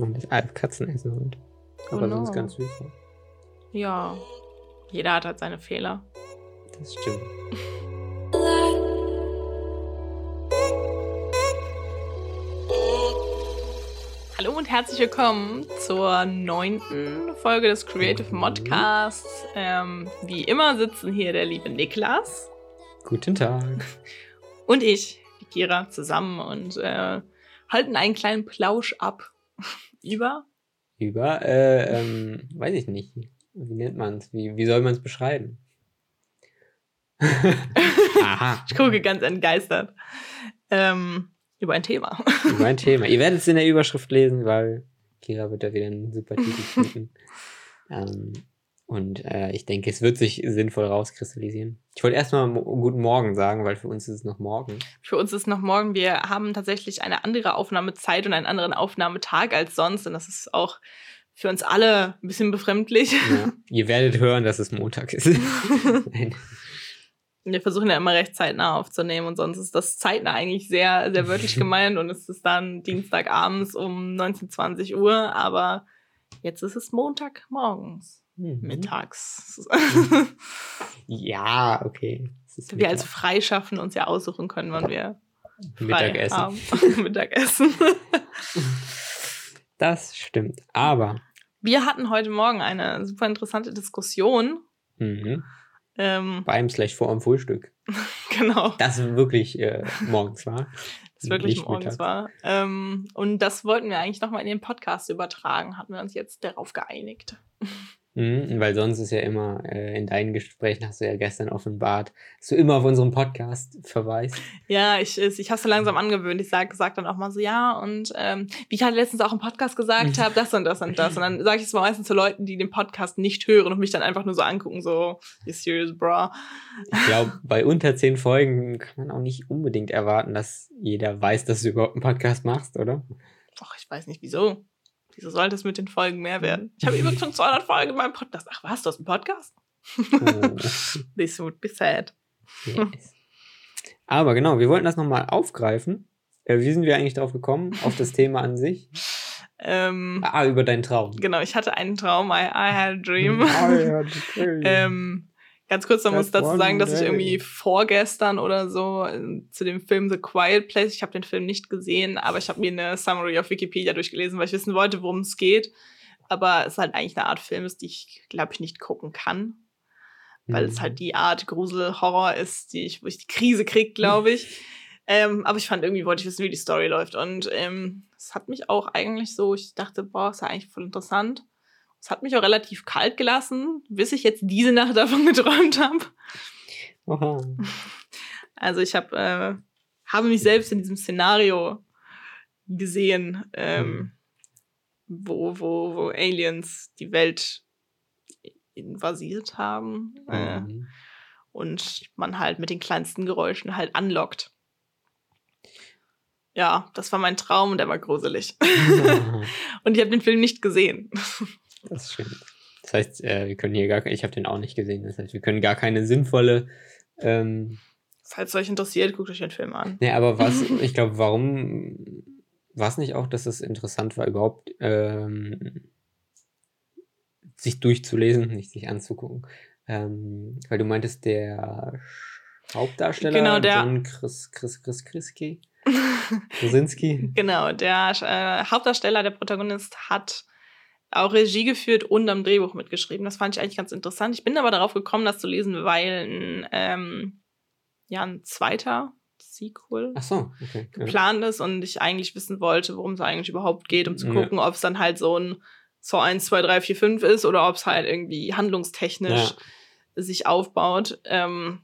Und das Alp Katzen essen heute. Aber Oh no. sonst ganz süß. Ja. Jeder hat halt seine Fehler. Das stimmt. Hallo und herzlich willkommen zur neunten Folge des Creative Modcasts. Ähm, wie immer sitzen hier der liebe Niklas Guten Tag. und ich, die Kira, zusammen und äh, halten einen kleinen Plausch ab über. Über, äh, ähm, weiß ich nicht. Wie nennt man es? Wie, wie soll man es beschreiben? Aha. Ich gucke ganz entgeistert. Ähm, über ein Thema. Über ein Thema. Ihr werdet es in der Überschrift lesen, weil Kira wird da wieder einen super Titel finden. ähm, und äh, ich denke, es wird sich sinnvoll rauskristallisieren. Ich wollte erstmal guten Morgen sagen, weil für uns ist es noch morgen. Für uns ist noch morgen, wir haben tatsächlich eine andere Aufnahmezeit und einen anderen Aufnahmetag als sonst. Und das ist auch für uns alle ein bisschen befremdlich. Ja. Ihr werdet hören, dass es Montag ist. Wir versuchen ja immer recht zeitnah aufzunehmen und sonst ist das zeitnah eigentlich sehr, sehr wörtlich gemeint und es ist dann Dienstagabends um 19, 20 Uhr, aber jetzt ist es Montagmorgens, Mhm. mittags. Ja, okay. Wir als Mittag. Freischaffen uns ja aussuchen können, wann wir Mittagessen. haben. Mittagessen. Das stimmt. Aber Wir hatten heute Morgen eine super interessante Diskussion. mhm. Ähm, beim slash vor dem Frühstück. genau. Das wirklich äh, morgens war. das wirklich Nicht morgens mittags. war. Ähm, und das wollten wir eigentlich nochmal in den Podcast übertragen, hatten wir uns jetzt darauf geeinigt. Mhm, weil sonst ist ja immer, äh, in deinen Gesprächen hast du ja gestern offenbart, dass du immer auf unseren Podcast verweist. Ja, ich, ich habe so langsam angewöhnt. Ich sage sag dann auch mal so, ja, und ähm, wie ich halt letztens auch im Podcast gesagt habe, das und das und das. Und dann sage ich es meistens zu Leuten, die den Podcast nicht hören und mich dann einfach nur so angucken, so, you serious, bra. Ich glaube, bei unter zehn Folgen kann man auch nicht unbedingt erwarten, dass jeder weiß, dass du überhaupt einen Podcast machst, oder? Ach, ich weiß nicht, wieso. Wieso sollte es mit den Folgen mehr werden? Ich habe übrigens schon 200 Folgen in meinem Podcast. Ach was, du hast einen Podcast? Oh, This would be sad. yes. Aber genau, wir wollten das nochmal aufgreifen. Äh, wie sind wir eigentlich drauf gekommen? Auf das Thema an sich? Ähm, Ah, über deinen Traum. Genau, ich hatte einen Traum, I, I had a dream. ähm, ähm, ganz kurz, man muss dazu sagen, dass ich irgendwie vorgestern oder so äh, zu dem Film The Quiet Place, ich habe den Film nicht gesehen, aber ich habe mir eine Summary auf Wikipedia durchgelesen, weil ich wissen wollte, worum es geht. Aber es ist halt eigentlich eine Art Film, ist, die ich, glaube ich, nicht gucken kann. Weil Mhm. es halt die Art Grusel-Horror ist, die ich, wo ich die Krise krieg, glaube ich. ähm, aber ich fand irgendwie, wollte ich wissen, wie die Story läuft. Und ähm, es hat mich auch eigentlich so, ich dachte, boah, ist ja eigentlich voll interessant. Es hat mich auch relativ kalt gelassen, bis ich jetzt diese Nacht davon geträumt habe. Also ich habe äh, habe mich selbst in diesem Szenario gesehen, ähm, wo, wo, wo Aliens die Welt invasiert haben äh, Mhm. und man halt mit den kleinsten Geräuschen halt anlockt. Ja, das war mein Traum und der war gruselig. und ich habe den Film nicht gesehen. Das stimmt. Das heißt, äh, wir können hier gar ich habe den auch nicht gesehen. Das heißt, wir können gar keine sinnvolle. Ähm, Falls euch interessiert, guckt euch den Film an. nee, aber was, ich glaube, warum war es nicht auch, dass es interessant war, überhaupt ähm, sich durchzulesen, nicht sich anzugucken. Ähm, weil du meintest, der Hauptdarsteller, Genau, der- John Chris, Chris, Chris, Chriski, Krasinski. Genau, der äh, Hauptdarsteller, der Protagonist, hat auch Regie geführt und am Drehbuch mitgeschrieben. Das fand ich eigentlich ganz interessant. Ich bin aber darauf gekommen, das zu lesen, weil ein, ähm, ja, ein zweiter Sequel so, okay. Ja. geplant ist und ich eigentlich wissen wollte, worum es eigentlich überhaupt geht, um zu Ja. gucken, ob es dann halt so ein so 1, 2, 3, 4, 5 ist oder ob es halt irgendwie handlungstechnisch Ja. sich aufbaut. Ähm,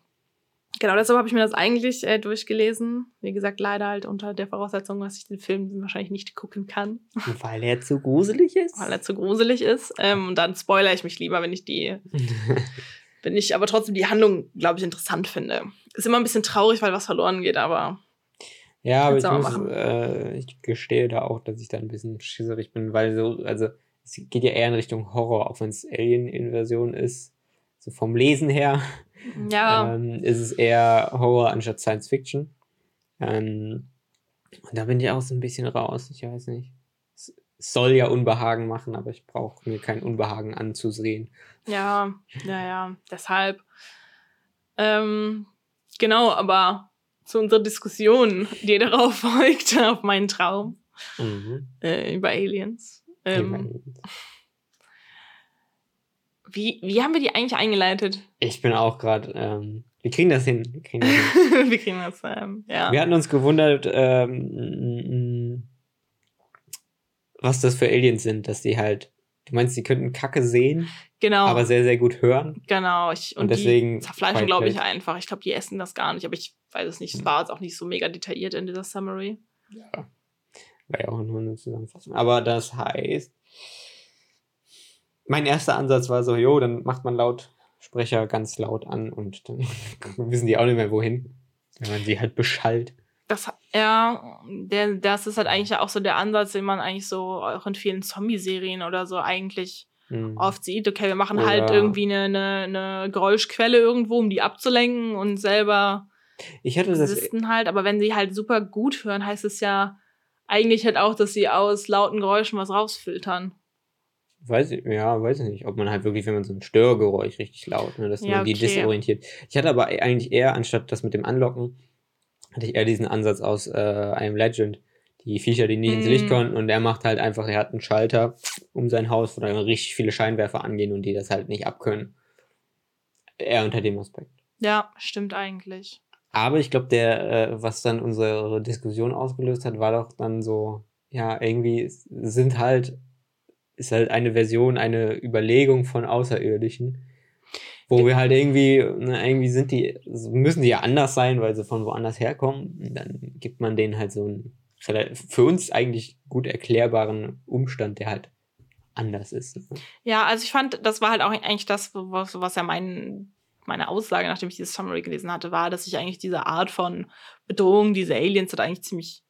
genau, deshalb habe ich mir das eigentlich äh, durchgelesen. Wie gesagt, leider halt unter der Voraussetzung, dass ich den Film wahrscheinlich nicht gucken kann, Weil er zu gruselig ist. weil er zu gruselig ist. Ähm, und dann spoilere ich mich lieber, wenn ich die, wenn ich aber trotzdem die Handlung, glaube ich, interessant finde. Ist immer ein bisschen traurig, weil was verloren geht, aber Ja, aber ich, muss, äh, ich gestehe da auch, dass ich da ein bisschen schisserig bin, weil so, also es geht ja eher in Richtung Horror, auch wenn es Alien-Inversion ist. So vom Lesen her ja, ähm, ist es eher Horror anstatt Science Fiction. Ähm, und da bin ich auch so ein bisschen raus, ich weiß nicht. Es, soll ja Unbehagen machen, aber ich brauche mir kein Unbehagen anzusehen. Ja, ja, ja, deshalb. Ähm, genau, aber zu unserer Diskussion, die darauf folgt, auf meinen Traum Mhm. äh, über Aliens. Ähm, Über Aliens. Wie, wie haben wir die eigentlich eingeleitet? Ich bin auch gerade, ähm, wir kriegen das hin. Wir, kriegen das hin. wir kriegen das, ähm, ja. wir hatten uns gewundert, ähm, was das für Aliens sind, dass die halt, du meinst, die könnten Kacke sehen, genau. aber sehr, sehr gut hören. Genau, ich, und, Und deswegen die zerfleischen, glaube ich, einfach. Ich glaube, die essen das gar nicht, aber ich weiß es nicht. Es Hm. war jetzt auch nicht so mega detailliert in dieser Summary. War ja auch nur eine Zusammenfassung. Aber das heißt, mein erster Ansatz war so, jo, dann macht man Lautsprecher ganz laut an und dann wissen die auch nicht mehr wohin, wenn man sie halt beschallt. Das, ja, der, das ist halt eigentlich auch so der Ansatz, den man eigentlich so auch in vielen Zombie-Serien oder so eigentlich Hm. oft sieht. Okay, wir machen Oder- halt irgendwie eine, eine, eine Geräuschquelle irgendwo, um die abzulenken und selber Ich hatte das, existen halt. Aber wenn sie halt super gut hören, heißt es ja eigentlich halt auch, dass sie aus lauten Geräuschen was rausfiltern. Weiß ich, ja, weiß ich nicht, ob man halt wirklich, wenn man so ein Störgeräusch richtig laut, ne, dass Ja, man die okay. desorientiert. Ich hatte aber eigentlich eher, anstatt das mit dem Anlocken, hatte ich eher diesen Ansatz aus äh, Am Legend. Die Viecher, die nicht ins Licht Mm. konnten und er macht halt einfach, er hat einen Schalter um sein Haus, wo dann richtig viele Scheinwerfer angehen und die das halt nicht abkönnen. Eher unter dem Aspekt. Ja, stimmt eigentlich. Aber ich glaube, der, äh, was dann unsere Diskussion ausgelöst hat, war doch dann so, ja, irgendwie sind halt, ist halt eine Version, eine Überlegung von Außerirdischen, wo wir halt irgendwie, na, irgendwie sind die, müssen die ja anders sein, weil sie von woanders herkommen. Und dann gibt man denen halt so einen für uns eigentlich gut erklärbaren Umstand, der halt anders ist. ne? Ja, also ich fand, das war halt auch eigentlich das, was, was ja mein, meine Aussage, nachdem ich dieses Summary gelesen hatte, war, dass ich eigentlich diese Art von Bedrohung, diese Aliens, halt eigentlich ziemlich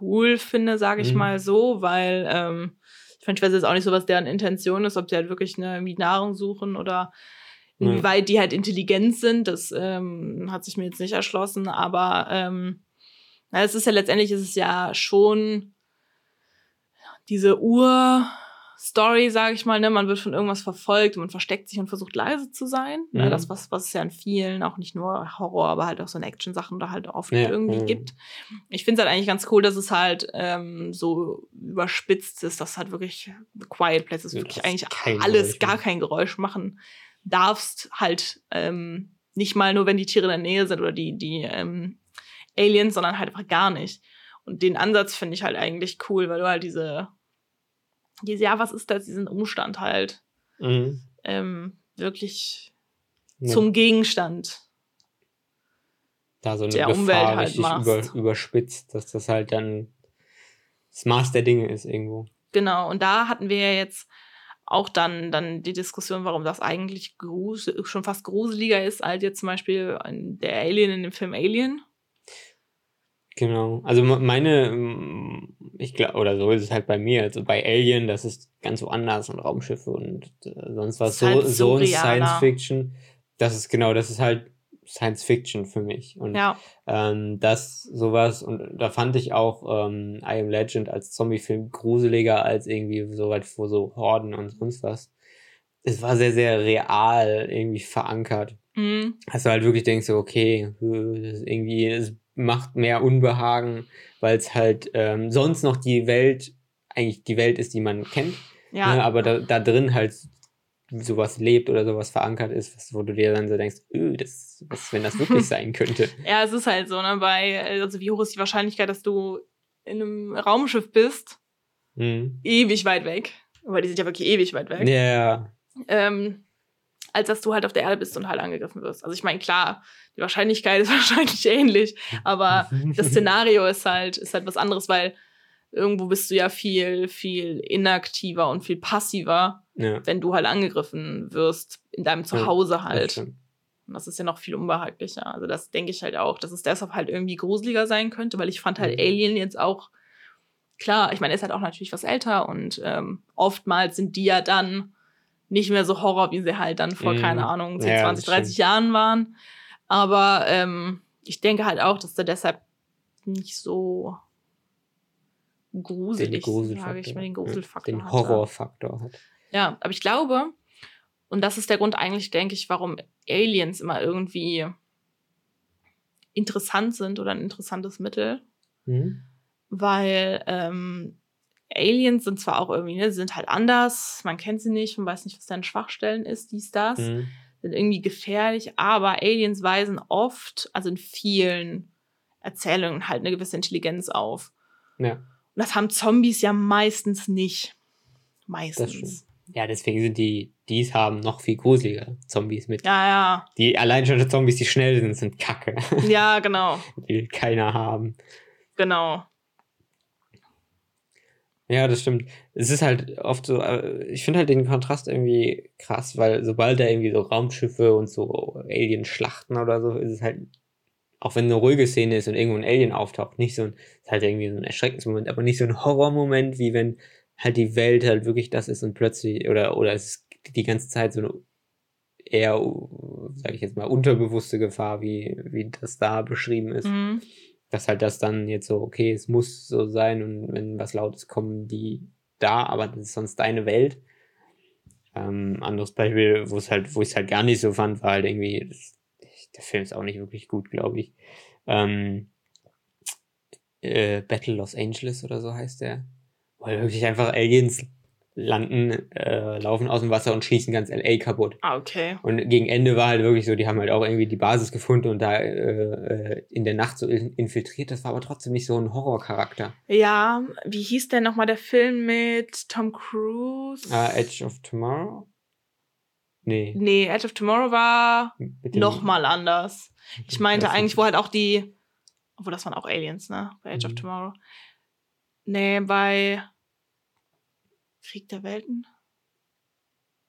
cool finde, sage ich Mhm. mal so, weil ähm, ich finde, ich weiß jetzt auch nicht so, was deren Intention ist, ob sie halt wirklich eine irgendwie Nahrung suchen oder Ja. inwieweit die halt intelligent sind. Das ähm, hat sich mir jetzt nicht erschlossen, aber ähm, na, es ist ja letztendlich ist es ja schon diese Ur-Story, sage ich mal, ne? Man wird von irgendwas verfolgt und man versteckt sich und versucht leise zu sein. Ne? Mhm. Das, was, was es ja in vielen, auch nicht nur Horror, aber halt auch so in Action-Sachen da halt oft Ja, irgendwie mhm. gibt. Ich finde es halt eigentlich ganz cool, dass es halt ähm, so überspitzt ist, dass halt wirklich The Quiet Place ist Ja, wirklich eigentlich alles Geräusch gar macht. kein Geräusch machen darfst, halt ähm, nicht mal nur, wenn die Tiere in der Nähe sind oder die, die ähm, Aliens, sondern halt einfach gar nicht. Und den Ansatz finde ich halt eigentlich cool, weil du halt diese, diese ja, was ist das, diesen Umstand halt Mhm. ähm, wirklich Ja. zum Gegenstand. da so eine der Gefahr Umwelt halt richtig über, überspitzt, dass das halt dann das Maß der Dinge ist irgendwo. Genau, und da hatten wir ja jetzt auch dann, dann die Diskussion, warum das eigentlich schon fast gruseliger ist als jetzt zum Beispiel der Alien in dem Film Alien. Genau. Also me- meine, ich glaube, oder so ist es halt bei mir. Also bei Alien, das ist ganz so anders und Raumschiffe und äh, sonst was. So, halt so ein. Science Fiction. Das ist genau, das ist halt Science Fiction für mich. Und Ja, ähm, das sowas, und da fand ich auch ähm, I Am Legend als Zombie-Film gruseliger als irgendwie so weit vor so Horden und sonst was. Es war sehr, sehr real irgendwie verankert. mhm. dass du halt wirklich denkst, so, okay, äh, das ist irgendwie, es macht mehr Unbehagen, weil es halt ähm, sonst noch die Welt, eigentlich die Welt ist, die man kennt, ja. ne, aber da, da drin halt sowas lebt oder sowas verankert ist, wo du dir dann so denkst, öh, das, was, wenn das wirklich sein könnte. Ja, es ist halt so, ne, bei, also wie hoch ist die Wahrscheinlichkeit, dass du in einem Raumschiff bist, Mhm. ewig weit weg, weil die sind ja wirklich ewig weit weg, Ja, ähm, als dass du halt auf der Erde bist und halt angegriffen wirst. Also ich meine, klar, die Wahrscheinlichkeit ist wahrscheinlich ähnlich, aber das Szenario ist halt, ist halt was anderes, weil irgendwo bist du ja viel, viel inaktiver und viel passiver, ja, wenn du halt angegriffen wirst in deinem Zuhause das halt. stimmt. Und das ist ja noch viel unbehaglicher. Also das denke ich halt auch, dass es deshalb halt irgendwie gruseliger sein könnte, weil ich fand halt Mhm. Alien jetzt auch, klar, ich meine, er ist halt auch natürlich was älter und ähm, oftmals sind die ja dann nicht mehr so Horror, wie sie halt dann vor, Mhm. keine Ahnung, 10, Ja, 20, das 30 Jahren waren. Aber ähm, ich denke halt auch, dass der deshalb nicht so gruselig, sage ich mal, den Gruselfaktor Den Horrorfaktor hat. Ja, aber ich glaube, und das ist der Grund eigentlich, denke ich, warum Aliens immer irgendwie interessant sind oder ein interessantes Mittel. Mhm. Weil ähm, Aliens sind zwar auch irgendwie, ne, sind halt anders, man kennt sie nicht, man weiß nicht, was deren Schwachstellen ist, dies, das, mhm. sind irgendwie gefährlich, aber Aliens weisen oft, also in vielen Erzählungen halt eine gewisse Intelligenz auf. Ja. Und das haben Zombies ja meistens nicht. Meistens. Ja, deswegen sind die, die es haben, noch viel gruseliger. Zombies mit. Ja, ja. Die allein schon die Zombies, die schnell sind, sind kacke. Ja, genau. Die will keiner haben. Genau. Ja, das stimmt. Es ist halt oft so, äh, ich finde halt den Kontrast irgendwie krass, weil sobald da irgendwie so Raumschiffe und so Alien-Schlachten oder so, ist es halt, auch wenn eine ruhige Szene ist und irgendwo ein Alien auftaucht, nicht so ein, ist halt irgendwie so ein Erschreckensmoment, aber nicht so ein Horrormoment, wie wenn halt die Welt halt wirklich das ist und plötzlich, oder, oder es ist die ganze Zeit so eine eher, sage ich jetzt mal, unterbewusste Gefahr, wie, wie das da beschrieben ist. Mhm. Dass halt das dann jetzt so, okay, es muss so sein und wenn was Lautes kommen die da, aber das ist sonst deine Welt. Ähm, anderes Beispiel, wo es halt, wo ich es halt gar nicht so fand, war halt irgendwie, das, der Film ist auch nicht wirklich gut, glaube ich. Ähm, äh, Battle Los Angeles oder so heißt der. Weil wirklich einfach Aliens landen, äh, laufen aus dem Wasser und schießen ganz LA kaputt. Ah, okay. Und gegen Ende war halt wirklich so, die haben halt auch irgendwie die Basis gefunden und da äh, äh in der Nacht so infiltriert. Das war aber trotzdem nicht so ein Horrorcharakter. Ja, wie hieß denn nochmal der Film mit Tom Cruise? Uh, Edge of Tomorrow? Nee. Nee, Edge of Tomorrow war nochmal anders. Ich meinte eigentlich, wo halt auch die, obwohl das waren auch Aliens, ne? Bei Edge mhm. of Tomorrow. Nee, bei Krieg der Welten?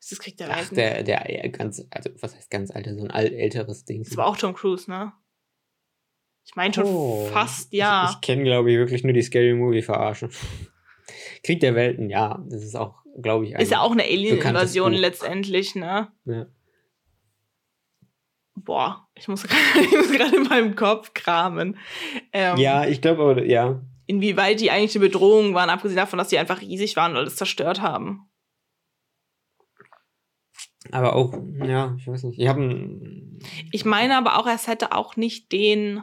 Ist das Krieg der Welten? Ach, der, der ganz, also was heißt ganz alter, so ein alt, älteres Ding. Das war auch Tom Cruise, ne? Ich meine schon oh, fast, ja. Ich, ich kenne, glaube ich, wirklich nur die Scary Movie verarschen. Krieg der Welten, ja, das ist auch, glaube ich, Ist ja auch eine Alien-Invasion letztendlich, ne? Ja. Boah, ich muss gerade in meinem Kopf kramen. Ähm, ja, ich glaube, ja inwieweit die eigentlich eine Bedrohung waren, abgesehen davon, dass die einfach riesig waren und alles zerstört haben. Aber auch, ja, ich weiß nicht. Ich, ich meine aber auch, es hätte auch nicht den,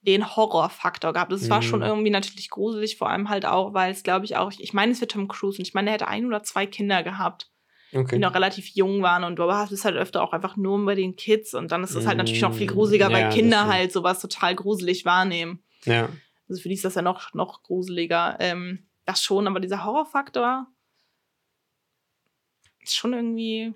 den Horrorfaktor gehabt. Es mhm. war schon mhm. irgendwie natürlich gruselig, vor allem halt auch, weil es, glaube ich, auch, ich meine, es wird Tom Cruise und ich meine, er hätte ein oder zwei Kinder gehabt. Okay. die noch relativ jung waren und du hast es halt öfter auch einfach nur bei den Kids und dann ist es halt natürlich noch viel gruseliger, weil ja, Kinder halt sowas total gruselig wahrnehmen. Ja. Also für die ist das ja noch, noch gruseliger. Ähm, das schon, aber dieser Horrorfaktor ist schon irgendwie.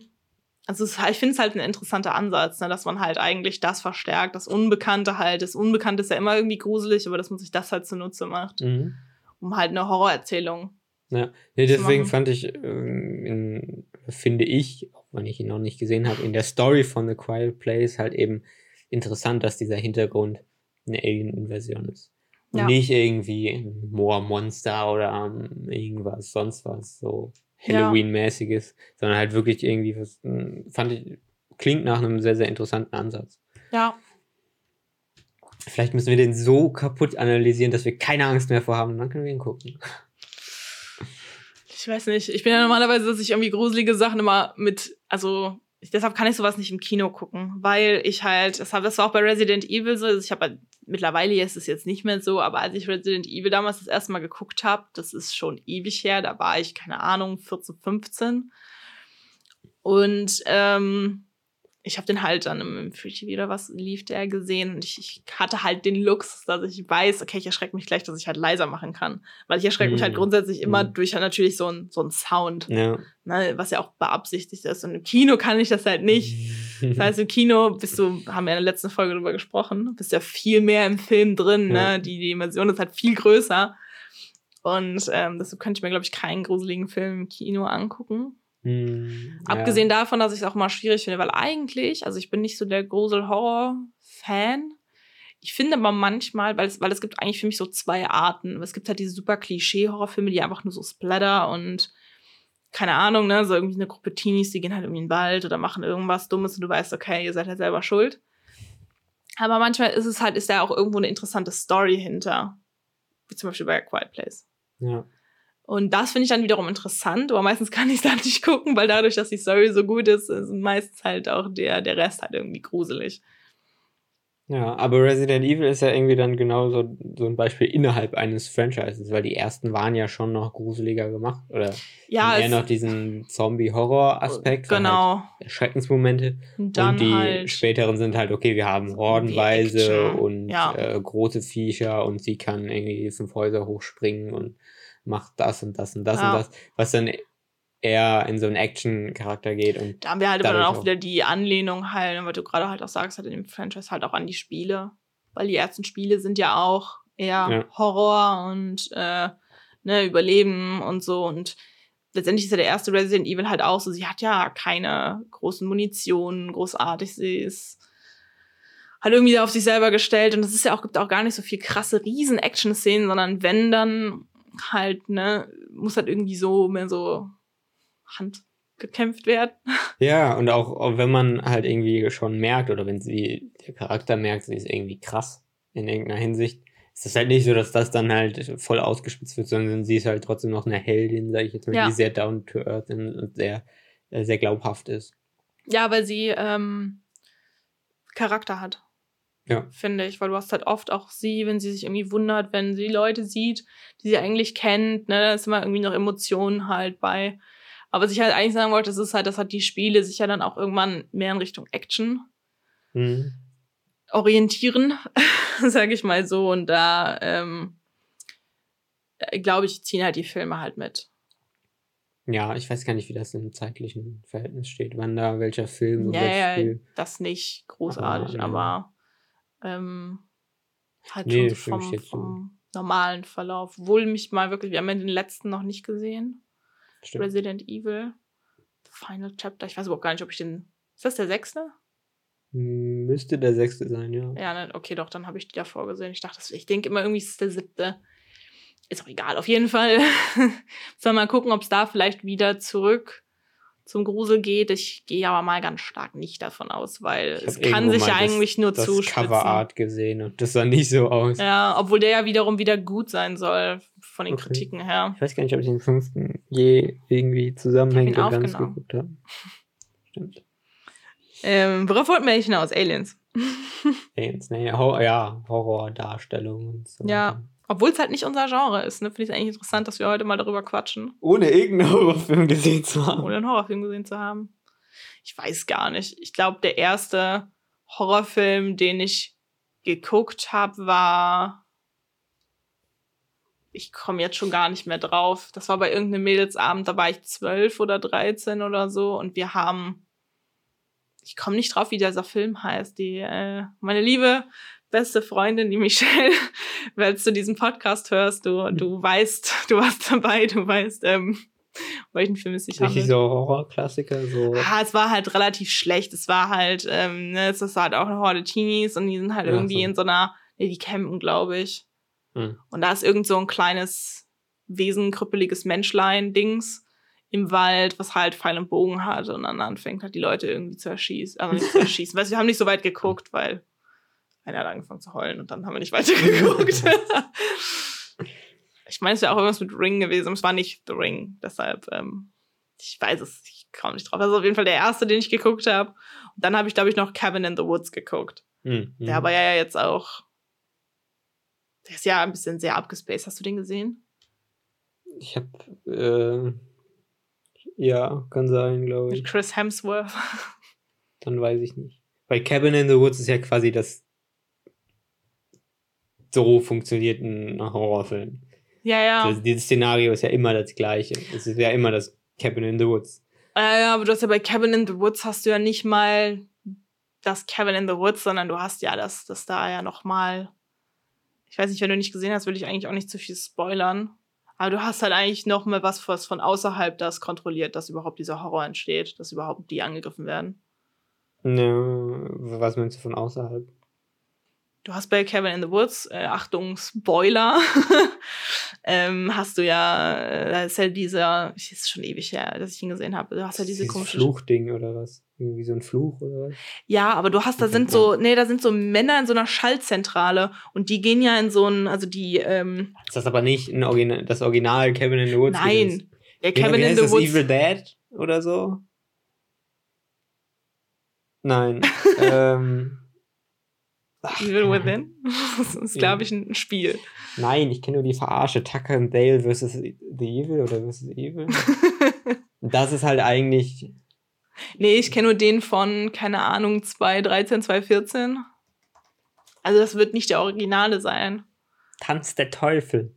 Also es, ich finde es halt ein interessanter Ansatz, ne, dass man halt eigentlich das verstärkt, das Unbekannte halt. Das Unbekannte ist ja immer irgendwie gruselig, aber dass man sich das halt zunutze macht, mhm. um halt eine Horrorerzählung. Ja, nee, deswegen fand ich, ähm, in, finde ich, auch wenn ich ihn noch nicht gesehen habe, in der Story von The Quiet Place halt eben interessant, dass dieser Hintergrund eine Alien-Inversion ist. Ja. Nicht irgendwie ein Moormonster oder um, irgendwas, sonst was, so Halloween-mäßiges, ja. sondern halt wirklich irgendwie was, hm, fand ich, klingt nach einem sehr, sehr interessanten Ansatz. Ja. Vielleicht müssen wir den so kaputt analysieren, dass wir keine Angst mehr vorhaben, dann können wir ihn gucken. Ich weiß nicht. Ich bin ja normalerweise, dass ich irgendwie gruselige Sachen immer mit, also ich, deshalb kann ich sowas nicht im Kino gucken, weil ich halt, das, hab, das war auch bei Resident Evil so, also ich habe halt, mittlerweile ist es jetzt nicht mehr so, aber als ich Resident Evil damals das erste Mal geguckt habe, das ist schon ewig her, da war ich, keine Ahnung, 14, 15. Und ähm, ich habe den halt dann im Free TV oder was lief der gesehen und ich, ich, hatte halt den Lux, dass ich weiß, okay, ich erschrecke mich gleich, dass ich halt leiser machen kann. Weil ich erschrecke mm. mich halt mhm. grundsätzlich immer mm. durch halt natürlich so ein, so ein Sound. Ja. Ne, was ja auch beabsichtigt ist. Und im Kino kann ich das halt nicht. das heißt, im Kino bist du, haben wir in der letzten Folge drüber gesprochen, bist ja viel mehr im Film drin, ne? ja. ne? Die, die Immersion ist halt viel größer. Und ähm, deshalb könnte ich mir, glaube ich, keinen gruseligen Film im Kino angucken. Hm, Abgesehen ja. davon, dass ich es auch mal schwierig finde, weil eigentlich, also ich bin nicht so der Grusel-Horror-Fan. Ich finde aber manchmal, weil es, weil es gibt eigentlich für mich so zwei Arten. Es gibt halt diese super Klischee-Horrorfilme, die einfach nur so Splatter und keine Ahnung, ne, so irgendwie eine Gruppe Teenies, die gehen halt irgendwie in den Wald oder machen irgendwas Dummes und du weißt, okay, ihr seid halt selber schuld. Aber manchmal ist es halt, ist da auch irgendwo eine interessante Story hinter. Wie zum Beispiel bei A Quiet Place. Ja. Und das finde ich dann wiederum interessant, aber meistens kann ich es dann nicht gucken, weil dadurch, dass die Story so gut ist, ist meistens halt auch der, der Rest halt irgendwie gruselig. Ja, aber Resident Evil ist ja irgendwie dann genau so, so ein Beispiel innerhalb eines Franchises, weil die ersten waren ja schon noch gruseliger gemacht. Oder Ja, eher es- noch diesen Zombie-Horror-Aspekt. Genau. Halt Schreckensmomente. Und dann und die halt. späteren sind halt, okay, wir haben hordenweise und Ja. äh, große Viecher und sie kann irgendwie fünf Häuser hochspringen und macht das und das und das Ja. und das, was dann eher in so einen Action-Charakter geht. Und Da haben wir halt aber dann auch auch. wieder die Anlehnung halt, weil du gerade halt auch sagst, halt in dem Franchise halt auch an die Spiele. Weil die ersten Spiele sind ja auch eher Ja. Horror und äh, ne, Überleben und so. Und letztendlich ist ja der erste Resident Evil halt auch so, sie hat ja keine großen Munitionen, großartig. Sie ist halt irgendwie auf sich selber gestellt und es ist ja auch, gibt auch gar nicht so viel krasse Riesen-Action-Szenen, sondern wenn dann halt, ne, muss halt irgendwie so mehr so Hand gekämpft werden. ja, und auch, auch wenn man halt irgendwie schon merkt, oder wenn sie, der Charakter merkt, sie ist irgendwie krass in irgendeiner Hinsicht, ist das halt nicht so, dass das dann halt voll ausgespitzt wird, sondern sie ist halt trotzdem noch eine Heldin, sage ich jetzt mal, Ja. die sehr down to earth und sehr, äh, sehr glaubhaft ist. Ja, weil sie ähm, Charakter hat. Ja. Finde ich, weil du hast halt oft auch sie, wenn sie sich irgendwie wundert, wenn sie Leute sieht, die sie eigentlich kennt, ne, da ist immer irgendwie noch Emotionen halt bei. Aber was ich halt eigentlich sagen wollte, das ist halt, dass halt die Spiele sich ja dann auch irgendwann mehr in Richtung Action Mhm. orientieren, sage ich mal so. Und da, ähm, glaube ich, ziehen halt die Filme halt mit. Ja, ich weiß gar nicht, wie das im zeitlichen Verhältnis steht, wann da welcher Film Ja, ja, Spiel. das nicht großartig, Aber, aber ähm, halt Nee, schon vom, vom normalen Verlauf. Obwohl mich mal wirklich, wir haben ja den letzten noch nicht gesehen. Stimmt. Resident Evil. The Final Chapter. Ich weiß überhaupt gar nicht, ob ich den. Ist das der sechste? Müsste der sechste sein, ja. Ja, ne, okay, doch, dann habe ich die davor gesehen. Ich dachte, ich denke immer irgendwie ist es der siebte. Ist auch egal. Auf jeden Fall soll mal gucken, ob es da vielleicht wieder zurück zum Grusel geht. Ich gehe aber mal ganz stark nicht davon aus, weil es kann sich ja das- eigentlich nur Das zuspitzen. Coverart gesehen und das sah nicht so aus. Ja, obwohl der ja wiederum wieder gut sein soll, von den Okay. Kritiken her. Ich weiß gar nicht, ob ich den fünften je irgendwie zusammenhängend und ganz geguckt habe. Stimmt. Ähm, worauf wollten wir hinaus? Aliens. Aliens, nee, Hor ja, Horrordarstellung und so. Ja. Obwohl es halt nicht unser Genre ist, ne? Finde ich es eigentlich interessant, dass wir heute mal darüber quatschen, Ohne irgendeinen Horrorfilm gesehen zu haben. ohne einen Horrorfilm gesehen zu haben. Ich weiß gar nicht. Ich glaube, der erste Horrorfilm, den ich geguckt habe, war. Ich komme jetzt schon gar nicht mehr drauf. Das war bei irgendeinem Mädelsabend, da war ich zwölf oder dreizehn oder so und wir haben. Ich komme nicht drauf, wie dieser Film heißt. Die, äh, meine liebe beste Freundin, die Michelle, falls du diesen Podcast hörst, du, du weißt, du warst dabei, du weißt, ähm, welchen Film es sich Richtig handelt. so Horrorklassiker, so. Ah, es war halt relativ schlecht. Es war halt, ähm, ne, es ist halt auch eine Horde Teenies und die sind halt Ach irgendwie so. in so einer, ne, die campen, glaube ich. Hm. Und da ist irgend so ein kleines Wesen, krüppeliges Menschlein-Dings im Wald, was halt Pfeil und Bogen hat und dann anfängt halt die Leute irgendwie zu erschießen. Also nicht zu erschießen. Weißt du, wir haben nicht so weit geguckt, weil einer hat angefangen zu heulen und dann haben wir nicht weiter geguckt. ich meine, es wäre auch irgendwas mit Ring gewesen, es war nicht The Ring. Deshalb, ähm, ich weiß es, ich komme nicht drauf. Das ist auf jeden Fall der erste, den ich geguckt habe. Und dann habe ich, glaube ich, noch Cabin in the Woods geguckt. Hm, hm. Der aber ja jetzt auch. Der ist ja ein bisschen sehr abgespaced. Hast du den gesehen? Ich hab, äh, ja, kann sein, glaube Mit ich. Chris Hemsworth. Dann weiß ich nicht. Weil Cabin in the Woods ist ja quasi das so funktioniert ein ja, Horrorfilm. ja. Das, dieses Szenario ist ja immer das gleiche. Es ist ja immer das Cabin in the Woods. Ja, ja, aber du hast ja bei Cabin in the Woods hast du ja nicht mal das Cabin in the Woods, sondern du hast ja das, das da ja noch mal. Ich weiß nicht, wenn du nicht gesehen hast, würde ich eigentlich auch nicht zu viel spoilern. Aber du hast halt eigentlich noch mal was, was von außerhalb das kontrolliert, dass überhaupt dieser Horror entsteht, dass überhaupt die angegriffen werden. Ne, was meinst du von außerhalb? Du hast bei Cabin in the Woods, äh, Achtung, Spoiler, ähm, hast du ja, äh, da ist ja dieser, es ist schon ewig her, dass ich ihn gesehen habe. Du hast ja diese komische. Fluchding oder was? Irgendwie so ein Fluch oder was? Ja, aber du hast, da sind so, nee, da sind so Männer in so einer Schaltzentrale und die gehen ja in so ein, also die, ähm, Ist das aber nicht ein Original, das Original Cabin in the Woods? nein, der Wie, Cabin in the das? Woods. Evil Dead oder so? Nein. ähm, Evil Within. Das ist, glaube ich, ein Spiel. nein, ich kenne nur die Verarsche. Tucker and Dale versus The Evil oder versus Evil. Das ist halt eigentlich. Nee, ich kenne nur den von, keine Ahnung, 2013, 2014. Also das wird nicht der Originale sein. Tanz der Teufel.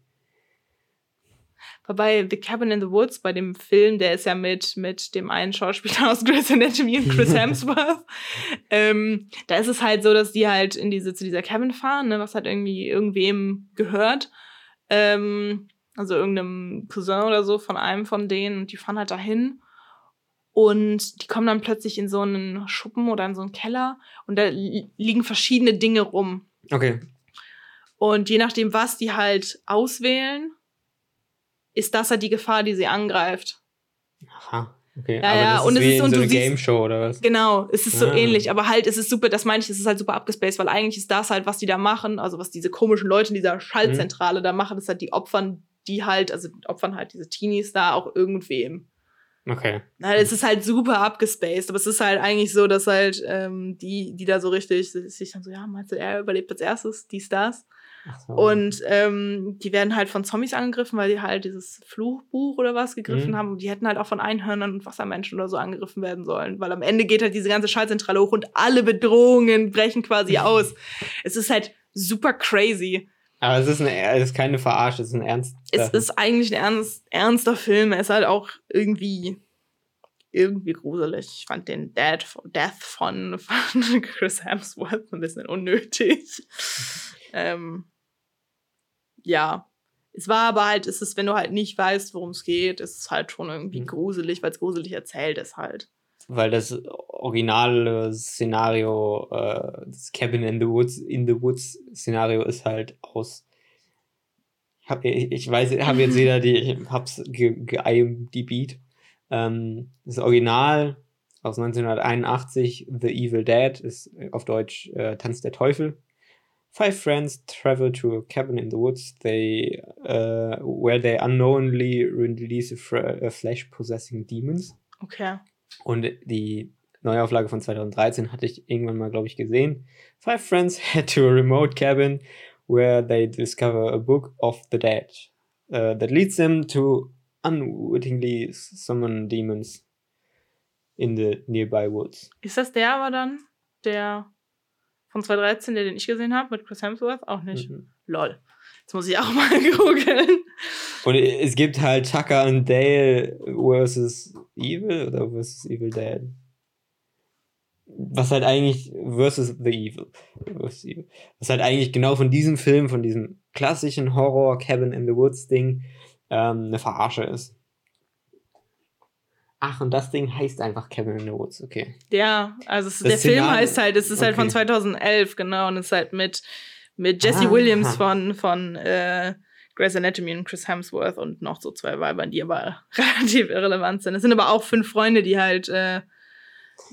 Wobei The Cabin in the Woods, bei dem Film, der ist ja mit, mit dem einen Schauspieler aus Grey's Anatomy und Chris Hemsworth. ähm, da ist es halt so, dass die halt in diese, zu dieser Cabin fahren, ne, was halt irgendwie irgendwem gehört. Ähm, also irgendeinem Cousin oder so von einem von denen. Und die fahren halt dahin. Und die kommen dann plötzlich in so einen Schuppen oder in so einen Keller. Und da li liegen verschiedene Dinge rum. Okay. Und je nachdem, was die halt auswählen, ist das halt die Gefahr, die sie angreift. Aha. Okay. Ja, aber ja, das und ist es wie ist- in so eine Game Show oder was? Genau, es ist so Ah. ähnlich, aber halt, es ist super, das meine ich, es ist halt super abgespaced, weil eigentlich ist das halt, was die da machen, also was diese komischen Leute in dieser Schaltzentrale da machen, ist halt die Opfern, die halt, also opfern halt diese Teenies da auch irgendwem. Okay. Na, es ist halt super abgespaced, aber es ist halt eigentlich so, dass halt ähm, die, die da so richtig sich dann so, ja, meinst du, er überlebt als erstes, dies, das. So. Und ähm, die werden halt von Zombies angegriffen, weil die halt dieses Fluchbuch oder was gegriffen Mhm. haben. Und die hätten halt auch von Einhörnern und Wassermenschen oder so angegriffen werden sollen. Weil am Ende geht halt diese ganze Schaltzentrale hoch und alle Bedrohungen brechen quasi aus. Es ist halt super crazy. Aber es ist, eine, es ist keine Verarsche, es ist ein Ernst. Es ist eigentlich ein ernst, ernster Film. Er ist halt auch irgendwie irgendwie gruselig. Ich fand den Dead, Death von, von Chris Hemsworth ein bisschen unnötig. ähm, ja. Es war aber halt, es ist, wenn du halt nicht weißt, worum es geht, ist es halt schon irgendwie Mhm. gruselig, weil es gruselig erzählt ist halt. weil das originale Szenario, äh, das Cabin in the Woods, in the Woods Szenario ist halt aus. Ich, hab, ich, ich weiß, habe jetzt wieder die, ich hab's ge, ge ähm, Das Original aus 1981, The Evil Dead, ist auf Deutsch äh, Tanz der Teufel. Five friends travel to a cabin in the woods. They, uh, where they unknowingly release a, fr- a flesh-possessing demons. Okay. Und die Neuauflage von 2013 hatte ich irgendwann mal, glaube ich, gesehen. Five friends head to a remote cabin where they discover a book of the dead uh, that leads them to unwittingly summon demons in the nearby woods. Ist das der aber dann, der von 2013, der den ich gesehen habe, mit Chris Hemsworth? Auch nicht. Mhm. Lol. Jetzt muss ich auch mal googeln. Und es gibt halt Tucker und Dale versus Evil oder versus Evil Dead. Was halt eigentlich versus The Evil. Versus Evil. Was halt eigentlich genau von diesem Film, von diesem klassischen Horror Cabin in the Woods Ding ähm, eine Verarsche ist. Ach, und das Ding heißt einfach Cabin in the Woods, okay. Ja, also es, der Film Szenario- heißt halt, es ist halt von Okay. 2011, genau, und es ist halt mit, mit Jesse Ah. Williams von, von äh, Grey's Anatomy und Chris Hemsworth und noch so zwei Weibern, die aber relativ irrelevant sind. Es sind aber auch fünf Freunde, die halt, äh,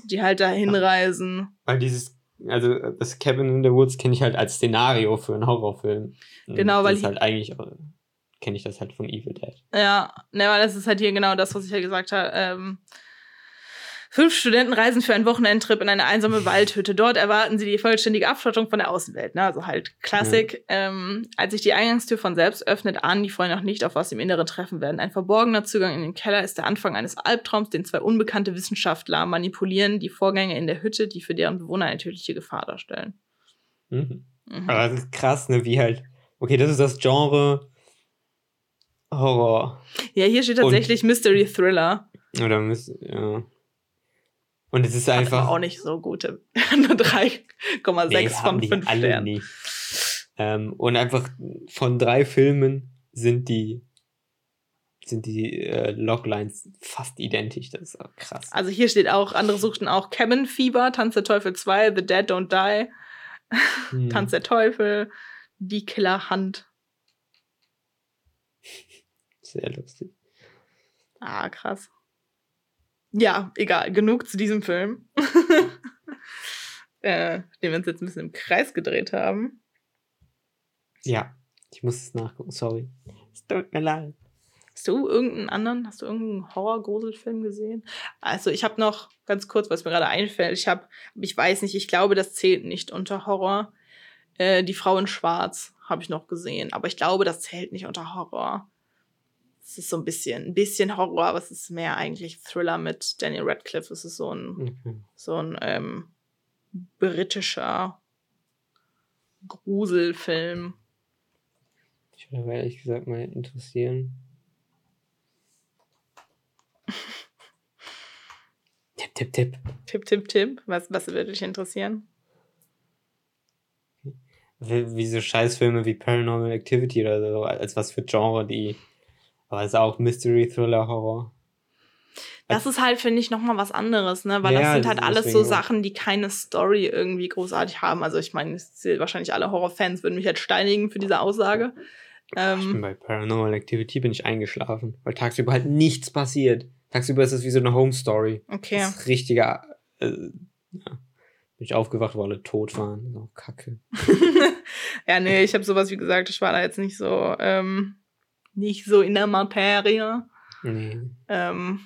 die halt da hinreisen. Weil dieses, also das Cabin in the Woods kenne ich halt als Szenario für einen Horrorfilm. Genau, weil das ist ich- halt eigentlich, kenne ich das halt von Evil Dead. Ja, ne, weil das ist halt hier genau das, was ich ja gesagt habe. Ähm, fünf Studenten reisen für einen Wochenendtrip in eine einsame Waldhütte. Dort erwarten sie die vollständige Abschottung von der Außenwelt. Ne? Also halt Klassik. Ähm, als sich die Eingangstür von selbst öffnet, ahnen die Freunde noch nicht, auf was sie im Inneren treffen werden. Ein verborgener Zugang in den Keller ist der Anfang eines Albtraums, den zwei unbekannte Wissenschaftler manipulieren die Vorgänge in der Hütte, die für deren Bewohner eine tödliche Gefahr darstellen. Mhm. Mhm. Aber das ist krass, ne, wie halt, okay, das ist das Genre Horror. Ja, hier steht tatsächlich Mystery Thriller. Oder ja. Und es ist Hat einfach. auch nicht so gute. Nur 3,6 nee, von haben die 5 alle Sternen. nicht. Ähm, und einfach von drei Filmen sind die sind die äh, Loglines fast identisch. Das ist auch krass. Also hier steht auch, andere suchten auch Cabin Fever, Tanz der Teufel 2, The Dead Don't Die, Hm. Tanz der Teufel, Die Killerhand. Sehr lustig. Ah, krass. Ja, egal. Genug zu diesem Film. äh, den wir uns jetzt ein bisschen im Kreis gedreht haben. Ja, ich muss es nachgucken, sorry. Es tut mir leid. Hast du irgendeinen anderen, hast du irgendeinen Horror-Gruselfilm gesehen? Also ich habe noch ganz kurz, was mir gerade einfällt. Ich habe, ich weiß nicht, ich glaube, das zählt nicht unter Horror. Äh, die Frau in Schwarz habe ich noch gesehen, aber ich glaube, das zählt nicht unter Horror. Es ist so ein bisschen, ein bisschen Horror, aber es ist mehr eigentlich Thriller mit Daniel Radcliffe. Es ist so ein, Okay. so ein ähm, britischer Gruselfilm. Ich würde aber ehrlich gesagt mal interessieren. Tipp, tipp, tipp. Tipp, Tipp, Tipp. Was, was würde dich interessieren? Wie, wie so Scheißfilme wie Paranormal Activity oder so, als was für Genre die. Aber es ist auch Mystery, Thriller, Horror. Das ist halt, finde ich, nochmal was anderes, ne? Weil Ja, das sind das halt ist alles so. Sachen, die keine Story irgendwie großartig haben. Also ich meine, wahrscheinlich alle Horrorfans würden mich jetzt steinigen für diese Aussage. Ich bin Ähm, bei Paranormal Activity bin ich eingeschlafen, weil tagsüber halt nichts passiert. Tagsüber ist es wie so eine Home Story. okay. Das ist richtiger. Äh, ja. Bin ich aufgewacht, wo alle tot waren. So, kacke. ja, nee, ich habe sowas wie gesagt, ich war da jetzt nicht so, ähm, nicht so in der Materie. Nee. Ähm,